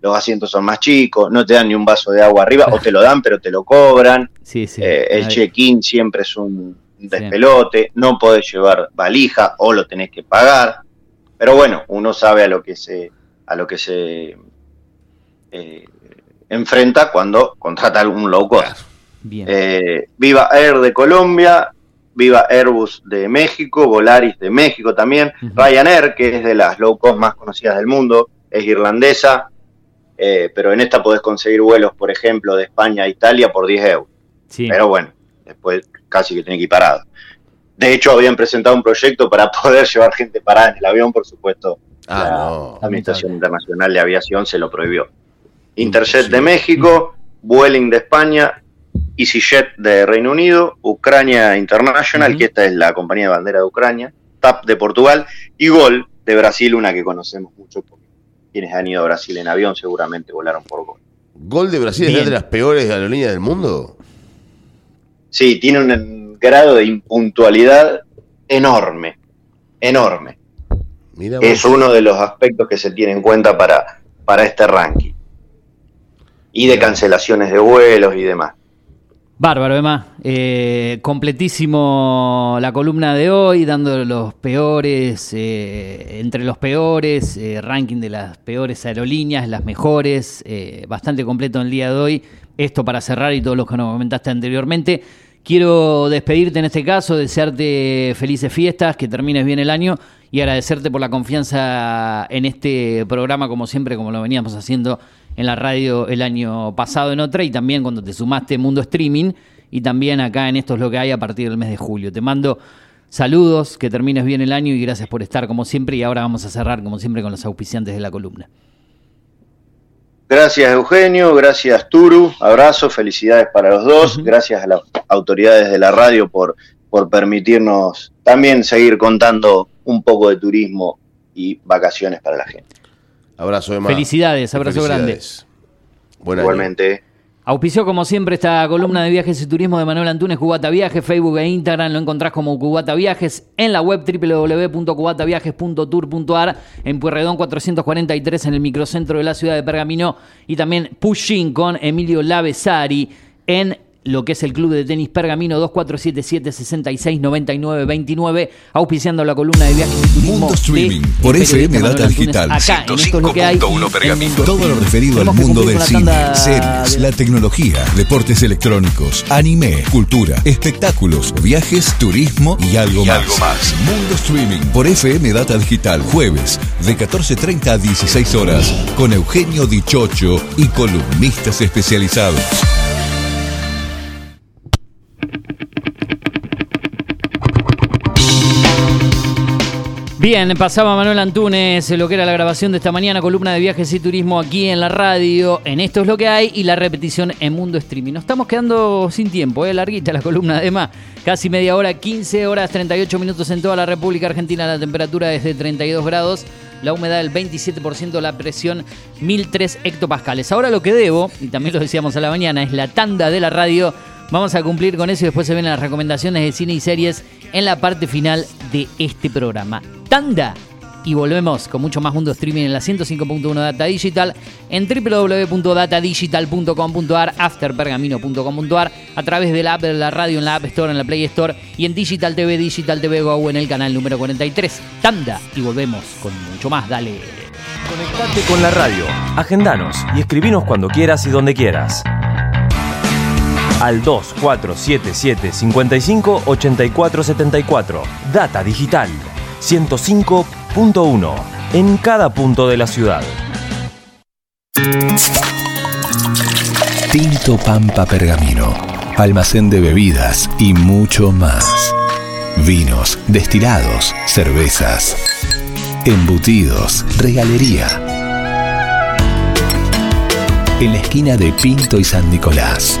los asientos son más chicos, no te dan ni un vaso de agua arriba, o te lo dan, pero te lo cobran. Sí, sí. Eh, el check-in siempre es un despelote, no podés llevar valija o lo tenés que pagar. Pero bueno, uno sabe a lo que se, a lo que se eh, enfrenta cuando contrata un low cost. Eh, viva Air de Colombia, viva Airbus de México, Volaris de México también, Ryanair, que es de las low cost más conocidas del mundo, es irlandesa, eh, pero en esta podés conseguir vuelos, por ejemplo, de España a Italia por 10 euros. Sí. Pero bueno, después casi que tenés que ir parado. De hecho, habían presentado un proyecto para poder llevar gente parada en el avión, por supuesto. Ah, la no. Administración Internacional de Aviación se lo prohibió. Interjet de México, Vueling de España, EasyJet de Reino Unido, Ucrania International, que esta es la compañía de bandera de Ucrania, TAP de Portugal y Gol de Brasil, una que conocemos mucho porque quienes han ido a Brasil en avión seguramente volaron por Gol. ¿Gol de Brasil es Bien. de las peores aerolíneas del mundo? Sí, tiene un grado de impuntualidad enorme, enorme. Mira Es uno de los aspectos que se tiene en cuenta para, para este ranking. Y de cancelaciones de vuelos y demás. Bárbaro, Emma. Eh, completísimo la columna de hoy, dando los peores, eh, entre los peores, eh, ranking de las peores aerolíneas, las mejores. eh, bastante completo en el día de hoy. Esto para cerrar y todos los que nos comentaste anteriormente. Quiero despedirte en este caso, desearte felices fiestas, que termines bien el año y agradecerte por la confianza en este programa, como siempre, como lo veníamos haciendo en la radio el año pasado en otra y también cuando te sumaste Mundo Streaming y también acá en Esto es lo que hay a partir del mes de julio. Te mando saludos, que termines bien el año y gracias por estar como siempre y ahora vamos a cerrar como siempre con los auspiciantes de la columna. Gracias Eugenio, gracias Turu, abrazo, felicidades para los dos, gracias a las autoridades de la radio por, por permitirnos también seguir contando un poco de turismo y vacaciones para la gente. Abrazo, Emma. Felicidades, abrazo Felicidades. Buen año. Igualmente. Auspició como siempre esta columna de viajes y turismo de Manuel Antunes, Cubata Viajes, Facebook e Instagram, lo encontrás como Cubata Viajes, en la web www.cubataviajes.tour.ar, en Pueyrredón 443 en el microcentro de la ciudad de Pergamino y también Pushing con Emilio Lavesari en lo que es el club de tenis Pergamino 2477 66 99 29, auspiciando la columna de viajes y turismo. Mundo Streaming el por FM Data Digital. Acá, en esto es lo que hay. y 105.1 en Pergamino. Todo lo referido al mundo del cine, series, de- la tecnología, deportes electrónicos, anime, cultura, espectáculos, viajes, turismo y algo, Y más. algo más. Mundo Streaming por FM Data Digital, jueves de 14.30 a 16 horas, con Eugenio Dichocho y columnistas especializados. Bien, pasaba Manuel Antunes, lo que era la grabación de esta mañana, columna de viajes y turismo aquí en la radio, en Esto es lo que hay y la repetición en Mundo Streaming. Nos estamos quedando sin tiempo, ¿eh? larguita la columna, además, casi media hora, 15 horas, 38 minutos en toda la República Argentina, la temperatura es de 32 grados, la humedad del 27%, la presión 1003 hectopascales. Ahora lo que debo, y también lo decíamos a la mañana, es la tanda de la radio. Vamos a cumplir con eso y después se vienen las recomendaciones de cine y series en la parte final de este programa. Tanda. Y volvemos con mucho más Mundo Streaming en la 105.1 Data Digital, en www.datadigital.com.ar, afterpergamino.com.ar, a través de la app de la radio en la App Store, en la Play Store y en Digital TV, Digital TV Go en el canal número 43. Tanda. Y volvemos con mucho más. Dale. Conectate con la radio, agendanos y escribinos cuando quieras y donde quieras. Al 2477 55 84 74. Data Digital 105.1 en cada punto de la ciudad. Tinto Pampa Pergamino, almacén de bebidas y mucho más. Vinos, destilados, cervezas, embutidos, regalería. En la esquina de Pinto y San Nicolás.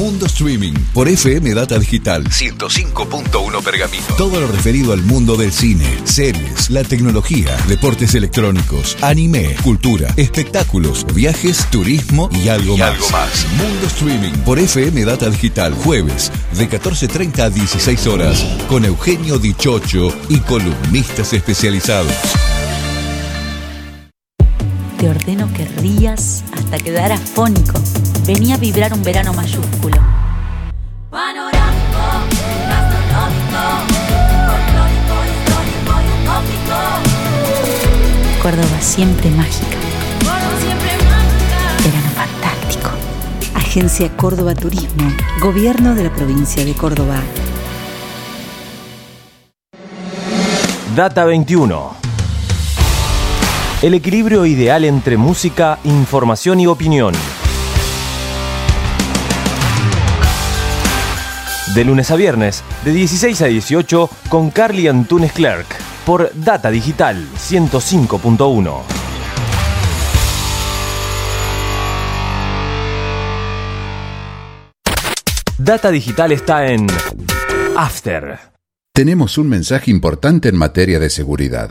Mundo Streaming por FM Data Digital 105.1 Pergamino. Todo lo referido al mundo del cine, series, la tecnología, deportes electrónicos, anime, cultura, espectáculos, viajes, turismo y algo, Y más. algo más. Mundo Streaming por FM Data Digital jueves de 14.30 a 16 horas con Eugenio Dichocho y columnistas especializados. Te ordeno que rías hasta quedar afónico. Venía a vibrar un verano mayúsculo. Córdoba siempre mágica. Verano fantástico. Agencia Córdoba Turismo, Gobierno de la provincia de Córdoba. Data 21. El equilibrio ideal entre música, información y opinión. De lunes a viernes, de 16 a 18, con Carly Antunes Clerk, por Data Digital 105.1. Data Digital está en After. Tenemos un mensaje importante en materia de seguridad.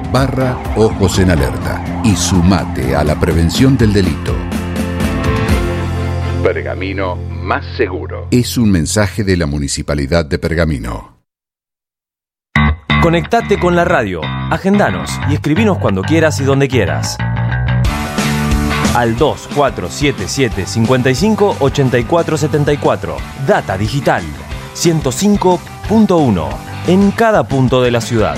barra Ojos en Alerta y sumate a la prevención del delito. Pergamino más seguro. Es un mensaje de la Municipalidad de Pergamino. Conectate con la radio, agendanos y escribinos cuando quieras y donde quieras. Al 2477 55 84 74. Data Digital 105.1 en cada punto de la ciudad.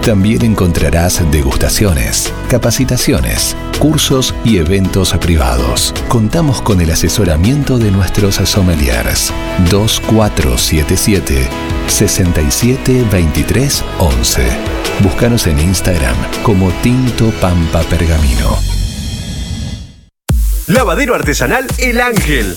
también encontrarás degustaciones, capacitaciones, cursos y eventos privados. Contamos con el asesoramiento de nuestros sommeliers 2477 6723 11. Búscanos en Instagram como Tinto Pampa Pergamino. Lavadero artesanal El Ángel.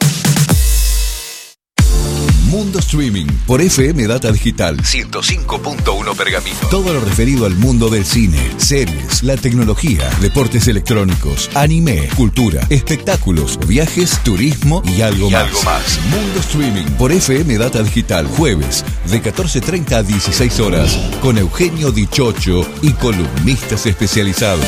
Mundo Streaming por FM Data Digital 105.1 Pergamino. Todo lo referido al mundo del cine, series, la tecnología, deportes electrónicos, anime, cultura, espectáculos, viajes, turismo y algo, Y más. algo más. Mundo Streaming por FM Data Digital jueves de 14.30 a 16 horas con Eugenio Dichocho y columnistas especializados.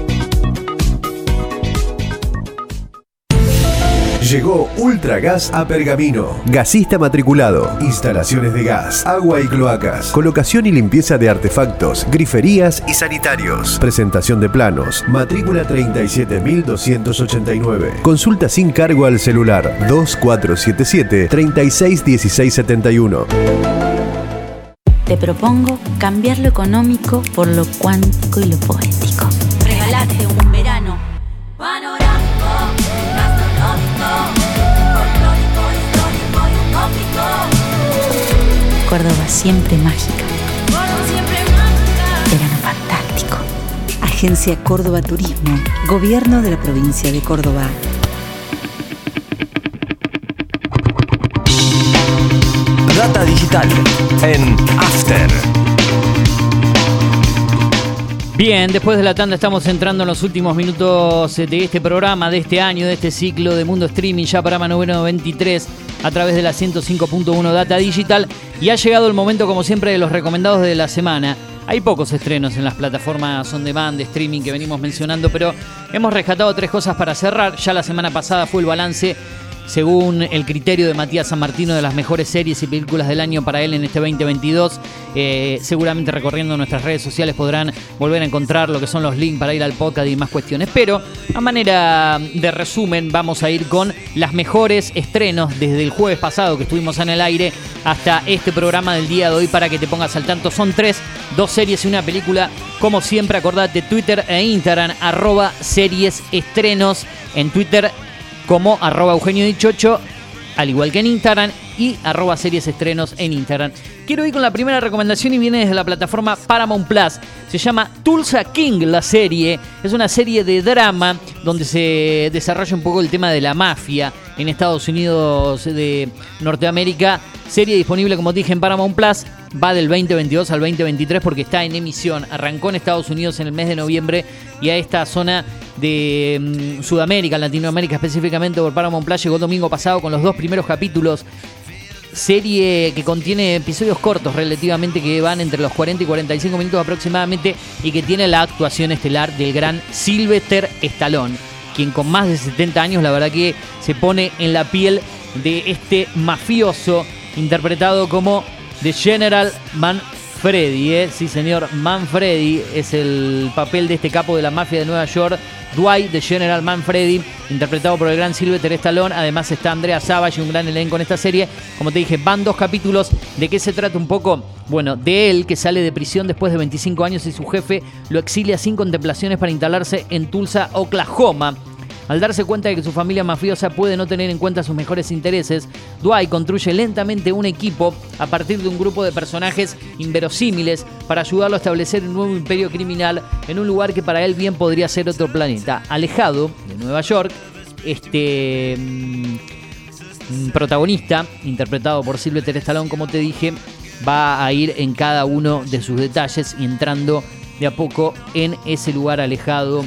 Llegó Ultragas a Pergamino. Gasista matriculado. Instalaciones de gas, agua y cloacas. Colocación y limpieza de artefactos, griferías y sanitarios. Presentación de planos. Matrícula 37289. Consulta sin cargo al celular 2477 361671. Te propongo cambiar lo económico por lo cuántico y lo poético. Regalate un Córdoba siempre mágica. Verano fantástico. Agencia Córdoba Turismo. Gobierno de la provincia de Córdoba. Data digital en After. Bien, después de la tanda estamos entrando en los últimos minutos de este programa, de este año, de este ciclo de Mundo Streaming, ya para noveno 23 a través de la 105.1 Data Digital. Y ha llegado el momento, como siempre, de los recomendados de la semana. Hay pocos estrenos en las plataformas on demand de streaming que venimos mencionando, pero hemos rescatado tres cosas para cerrar. Ya la semana pasada fue el balance según el criterio de Matías San Martino de las mejores series y películas del año para él en este 2022. Eh, seguramente recorriendo nuestras redes sociales podrán volver a encontrar lo que son los links para ir al podcast y más cuestiones. Pero a manera de resumen vamos a ir con las mejores estrenos desde el jueves pasado que estuvimos en el aire hasta este programa del día de hoy para que te pongas al tanto. Son tres, dos series y una película. Como siempre, acordate Twitter e Instagram, arroba series estrenos. En Twitter como arroba Eugenio Dichocho, al igual que en Instagram, y arroba series estrenos en Instagram. Quiero ir con la primera recomendación y viene desde la plataforma Paramount Plus. Se llama Tulsa King la serie. Es una serie de drama donde se desarrolla un poco el tema de la mafia en Estados Unidos de Norteamérica. Serie disponible, como dije, en Paramount Plus. Va del 2022 al 2023 porque está en emisión. Arrancó en Estados Unidos en el mes de noviembre y a esta zona de mm, Sudamérica, Latinoamérica específicamente por Paramount Plus llegó domingo pasado con los dos primeros capítulos. Serie que contiene episodios cortos relativamente que van entre los 40 y 45 minutos aproximadamente y que tiene la actuación estelar del gran Sylvester Stallone, quien con más de 70 años la verdad que se pone en la piel de este mafioso interpretado como The General Manfredi, ¿eh? sí señor, Manfredi es el papel de este capo de la mafia de Nueva York, Dwight, The General Manfredi, interpretado por el gran Sylvester Stallone, además está Andrea Savage y un gran elenco en esta serie, como te dije, van dos capítulos, ¿de qué se trata un poco? Bueno, de él que sale de prisión después de 25 años y su jefe lo exilia sin contemplaciones para instalarse en Tulsa, Oklahoma. Al darse cuenta de que su familia mafiosa puede no tener en cuenta sus mejores intereses, Dwight construye lentamente un equipo a partir de un grupo de personajes inverosímiles para ayudarlo a establecer un nuevo imperio criminal en un lugar que para él bien podría ser otro planeta. Alejado de Nueva York, este mm, protagonista, interpretado por Sylvester Stallone, como te dije, va a ir en cada uno de sus detalles y entrando de a poco en ese lugar alejado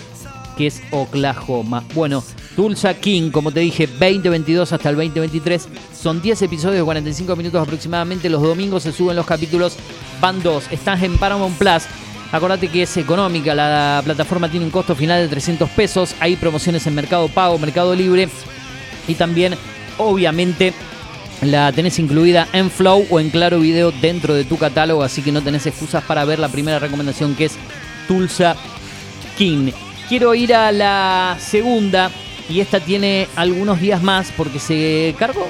que es Oklahoma. Bueno, Tulsa King, como te dije, 2022 hasta el 2023. Son 10 episodios de 45 minutos aproximadamente. Los domingos se suben los capítulos. Van dos. Están en Paramount Plus. Acordate que es económica. La plataforma tiene un costo final de 300 pesos. Hay promociones en Mercado Pago, Mercado Libre. Y también, obviamente, la tenés incluida en Flow o en Claro Video dentro de tu catálogo, así que no tenés excusas para ver la primera recomendación que es Tulsa King. Quiero ir a la segunda y esta tiene algunos días más porque se cargó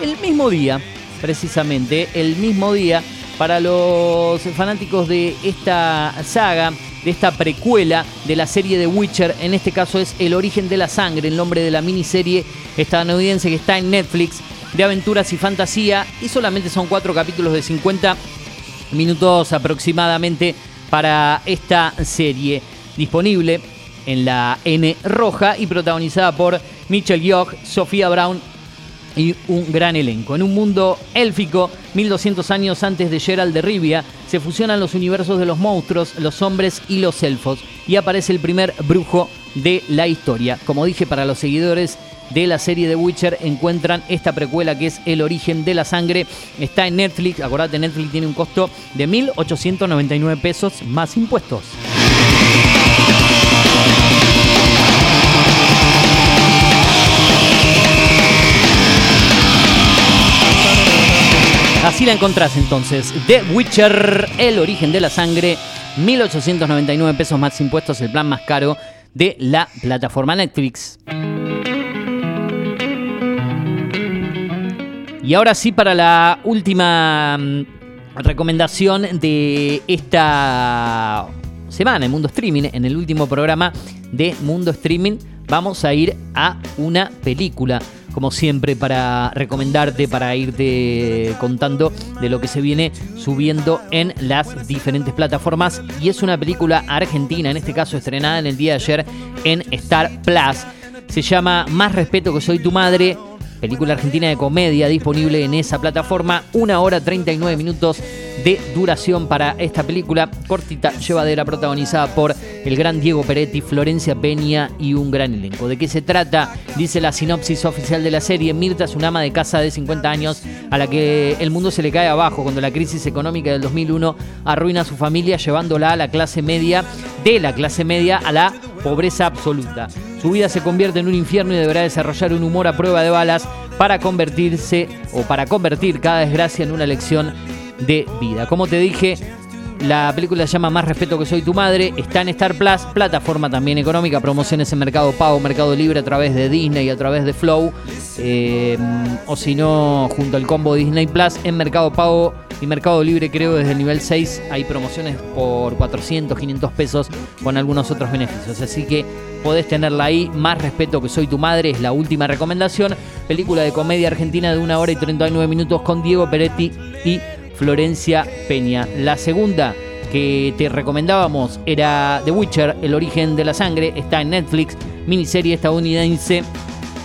el mismo día, precisamente, el mismo día para los fanáticos de esta saga, de esta precuela de la serie de Witcher. En este caso es El origen de la sangre, el nombre de la miniserie estadounidense que está en Netflix de aventuras y fantasía y solamente son cuatro capítulos de 50 minutos aproximadamente para esta serie disponible en la N roja y protagonizada por Mitchell Yeoh, Sofía Brown y un gran elenco. En un mundo élfico, 1200 años antes de Gerald de Rivia, se fusionan los universos de los monstruos, los hombres y los elfos y aparece el primer brujo de la historia. Como dije, para los seguidores de la serie de Witcher encuentran esta precuela que es El origen de la sangre. Está en Netflix, acordate, Netflix tiene un costo de 1.899 pesos más impuestos. Así la encontrás entonces. The Witcher, el origen de la sangre, 1.899 pesos más impuestos, el plan más caro de la plataforma Netflix. Y ahora sí para la última mm, recomendación de esta semana en Mundo Streaming, en el último programa de Mundo Streaming, vamos a ir a una película como siempre, para recomendarte, para irte contando de lo que se viene subiendo en las diferentes plataformas. Y es una película argentina, en este caso estrenada en el día de ayer en Star Plus. Se llama Más respeto que soy tu madre. Película argentina de comedia disponible en esa plataforma. Una hora 39 minutos de duración para esta película. Cortita, llevadera, protagonizada por el gran Diego Peretti, Florencia Peña y un gran elenco. ¿De qué se trata? Dice la sinopsis oficial de la serie. Mirta es una ama de casa de 50 años a la que el mundo se le cae abajo cuando la crisis económica del 2001 arruina a su familia llevándola a la clase media, de la clase media a la pobreza absoluta. Su vida se convierte en un infierno y deberá desarrollar un humor a prueba de balas para convertirse o para convertir cada desgracia en una lección de vida. Como te dije, la película se llama Más respeto que soy tu madre. Está en Star Plus, plataforma también económica, promociones en Mercado Pago, Mercado Libre a través de Disney y a través de Flow. Eh, o si no, junto al combo Disney Plus en Mercado Pago y Mercado Libre, creo desde el nivel 6 hay promociones por 400, 500 pesos con algunos otros beneficios. Así que podés tenerla ahí. Más respeto que soy tu madre es la última recomendación. Película de comedia argentina de una hora y 39 minutos con Diego Peretti y Florencia Peña. La segunda que te recomendábamos era The Witcher, El origen de la sangre, está en Netflix, miniserie estadounidense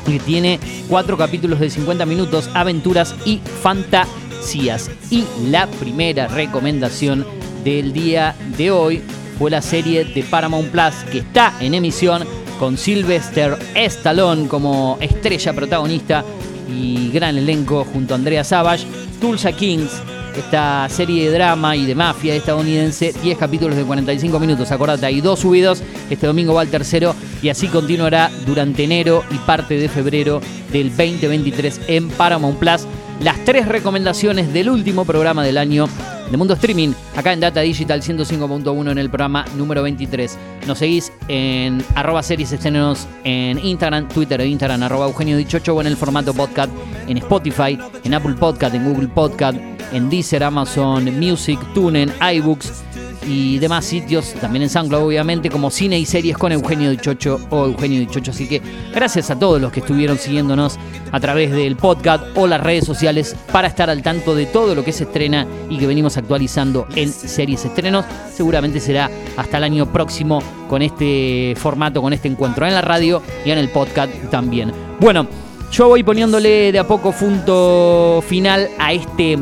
que tiene cuatro capítulos de 50 minutos, aventuras y fantasías. Y la primera recomendación del día de hoy fue la serie de Paramount Plus que está en emisión con Sylvester Stallone como estrella protagonista y gran elenco junto a Andrea Savage, Tulsa Kings, esta serie de drama y de mafia estadounidense, 10 capítulos de 45 minutos, acordate, hay dos subidos, este domingo va el tercero y así continuará durante enero y parte de febrero del 2023 en Paramount Plus. Las tres recomendaciones del último programa del año de Mundo Streaming, acá en Data Digital 105.1 en el programa número 23. Nos seguís en arroba series estrenos en Instagram, Twitter e Instagram, arroba Eugenio Dichocho o en el formato podcast en Spotify, en Apple Podcast, en Google Podcast, en Deezer, Amazon Music, TuneIn, iBooks y demás sitios, también en SoundCloud obviamente, como cine y series con Eugenio Dichocho o Eugenio Dichocho. Así que gracias a todos los que estuvieron siguiéndonos a través del podcast o las redes sociales para estar al tanto de todo lo que se estrena y que venimos actualizando en series estrenos. Seguramente será hasta el año próximo con este formato, con este encuentro en la radio y en el podcast también. Bueno, yo voy poniéndole de a poco punto final a este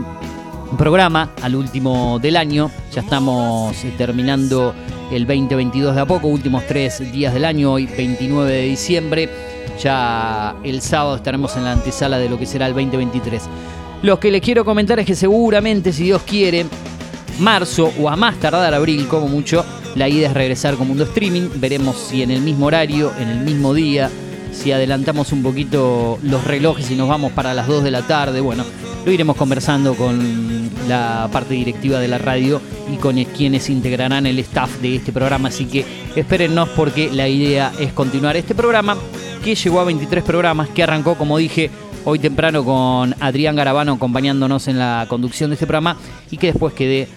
programa, al último del año. Ya estamos eh, terminando el 2022 de a poco, últimos tres días del año, hoy 29 de diciembre. Ya el sábado estaremos en la antesala de lo que será el 2023. Lo que les quiero comentar es que seguramente, si Dios quiere, marzo o a más tardar abril, como mucho, la idea es regresar con Mundo Streaming. Veremos si en el mismo horario, en el mismo día, si adelantamos un poquito los relojes y nos vamos para las 2 de la tarde. Bueno, lo iremos conversando con la parte directiva de la radio y con quienes integrarán el staff de este programa. Así que espérennos porque la idea es continuar este programa que llegó a 23 programas, que arrancó, como dije, hoy temprano con Adrián Garabano acompañándonos en la conducción de este programa y que después quedé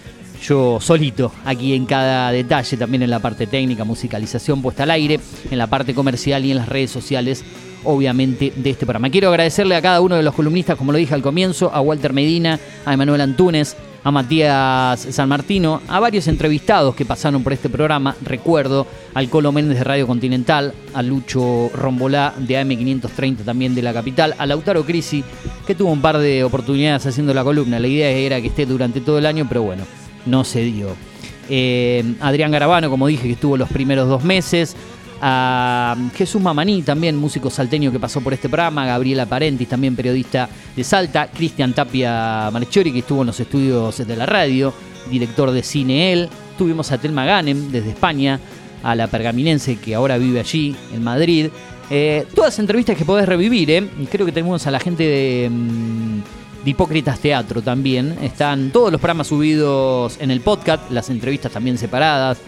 yo solito aquí en cada detalle, también en la parte técnica, musicalización puesta al aire, en la parte comercial y en las redes sociales, obviamente, de este programa. Quiero agradecerle a cada uno de los columnistas, como lo dije al comienzo, a Walter Medina, a Emanuel Antunes, a Matías San Martino, a varios entrevistados que pasaron por este programa. Recuerdo al Colo Méndez de Radio Continental, a Lucho Rombolá de AM530 también de la capital, a Lautaro Crisi, que tuvo un par de oportunidades haciendo la columna. La idea era que esté durante todo el año, pero bueno, no se dio. Eh, Adrián Garabano, como dije, que estuvo los primeros dos meses. A Jesús Mamaní, también músico salteño que pasó por este programa. Gabriela Parentis, también periodista de Salta. Cristian Tapia Marechori, que estuvo en los estudios de la radio. Director de cine él. Tuvimos a Telma Ganem desde España. A la pergaminense que ahora vive allí, en Madrid. Eh, todas entrevistas que podés revivir, ¿eh? Creo que tenemos a la gente mm, de Hipócritas Teatro también. Están todos los programas subidos en el podcast, las entrevistas también separadas.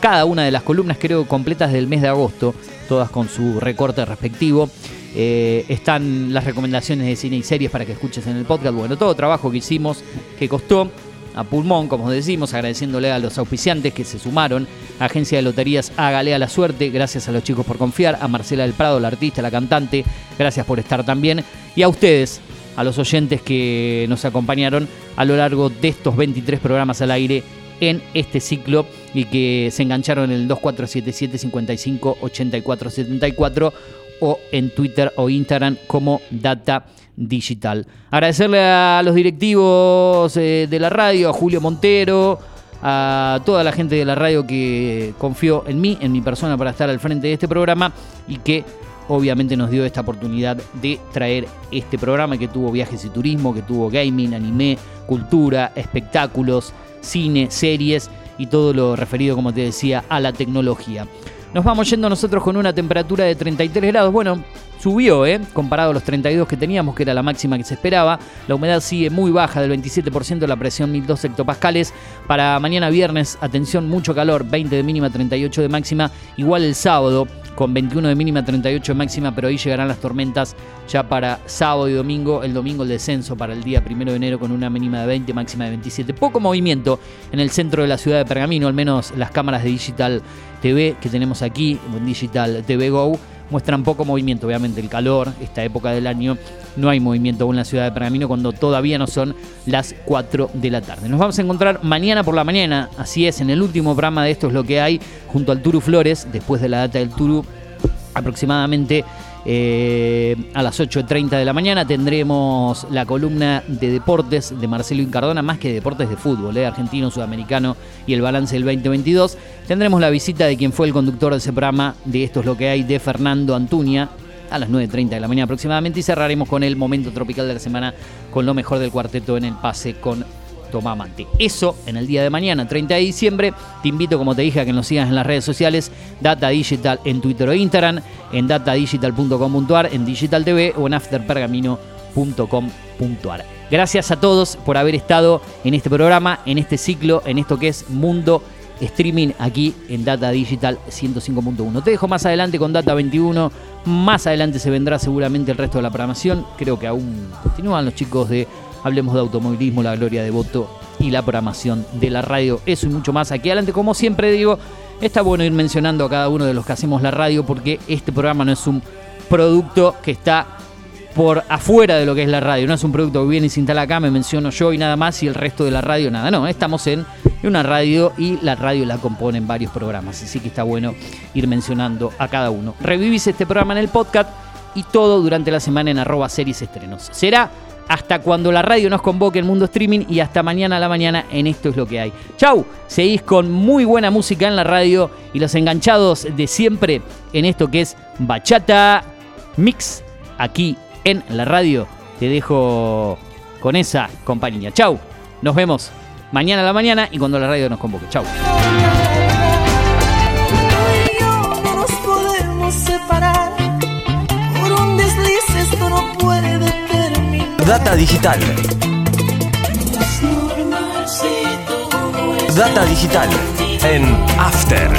Cada una de las columnas creo completas del mes de agosto, todas con su recorte respectivo. Eh, están las recomendaciones de cine y series para que escuches en el podcast. Bueno, todo trabajo que hicimos, que costó a pulmón, como decimos, agradeciéndole a los auspiciantes que se sumaron, Agencia de Loterías Hágale a la Suerte, gracias a los chicos por confiar, a Marcela del Prado, la artista, la cantante, gracias por estar también, y a ustedes, a los oyentes que nos acompañaron a lo largo de estos 23 programas al aire en este ciclo y que se engancharon en el 2477 55 84 74 o en Twitter o Instagram como Data Digital. Agradecerle a los directivos eh, de la radio, a Julio Montero, a toda la gente de la radio que confió en mí, en mi persona para estar al frente de este programa y que obviamente nos dio esta oportunidad de traer este programa que tuvo viajes y turismo, que tuvo gaming, anime, cultura, espectáculos, cine, series y todo lo referido, como te decía, a la tecnología. Nos vamos yendo nosotros con una temperatura de 33 grados. Bueno, subió, ¿eh? Comparado a los 32 que teníamos, que era la máxima que se esperaba. La humedad sigue muy baja, del 27%, la presión 1002 hectopascales. Para mañana viernes, atención, mucho calor, 20 de mínima, 38 de máxima. Igual el sábado, con 21 de mínima, 38 de máxima, pero ahí llegarán las tormentas ya para sábado y domingo. El domingo el descenso para el día primero de enero con una mínima de 20, máxima de 27. Poco movimiento en el centro de la ciudad de Pergamino, al menos las cámaras de Digital TV que tenemos aquí, Digital TV Go, muestran poco movimiento. Obviamente el calor, esta época del año, no hay movimiento en la ciudad de Pergamino cuando todavía no son las 4 de la tarde. Nos vamos a encontrar mañana por la mañana, así es, en el último programa de Esto es lo que hay, junto al Turu Flores, después de la data del Turu, aproximadamente eh, a las 8.30 de la mañana tendremos la columna de deportes de Marcelo Incardona, más que deportes de fútbol, eh, argentino, sudamericano y el balance del 2022. Tendremos la visita de quien fue el conductor de ese programa, de Esto es lo que hay, de Fernando Antuña, a las 9.30 de la mañana aproximadamente y cerraremos con el momento tropical de la semana con lo mejor del cuarteto en el pase con Tomá Mate. Eso en el día de mañana, 30 de diciembre. Te invito, como te dije, a que nos sigas en las redes sociales, Data Digital en Twitter o Instagram, en datadigital.com.ar, en Digital TV o en afterpergamino.com.ar. Gracias a todos por haber estado en este programa, en este ciclo, en esto que es Mundo Streaming aquí en Data Digital 105.1. Te dejo más adelante con Data 21. Más adelante se vendrá seguramente el resto de la programación. Creo que aún continúan los chicos de Hablemos de automovilismo, la gloria de voto y la programación de la radio. Eso y mucho más aquí adelante. Como siempre digo, está bueno ir mencionando a cada uno de los que hacemos la radio porque este programa no es un producto que está por afuera de lo que es la radio. No es un producto que viene y se instala acá, me menciono yo y nada más y el resto de la radio nada. No, estamos en una radio y la radio la componen varios programas. Así que está bueno ir mencionando a cada uno. Revivís este programa en el podcast y todo durante la semana en arroba series estrenos. Será hasta cuando la radio nos convoque en Mundo Streaming y hasta mañana a la mañana en Esto es lo que hay. Chau, seguís con muy buena música en la radio y los enganchados de siempre en esto que es Bachata Mix aquí en la radio. Te dejo con esa compañía. Chau, nos vemos mañana a la mañana y cuando la radio nos convoque. Chau. Data digital. Data digital en After.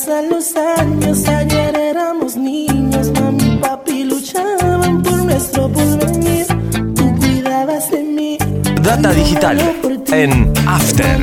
Pasan los años, ayer éramos niños, mami y papi luchaban por nuestro porvenir. Tú cuidabas de mí. Data digital en After.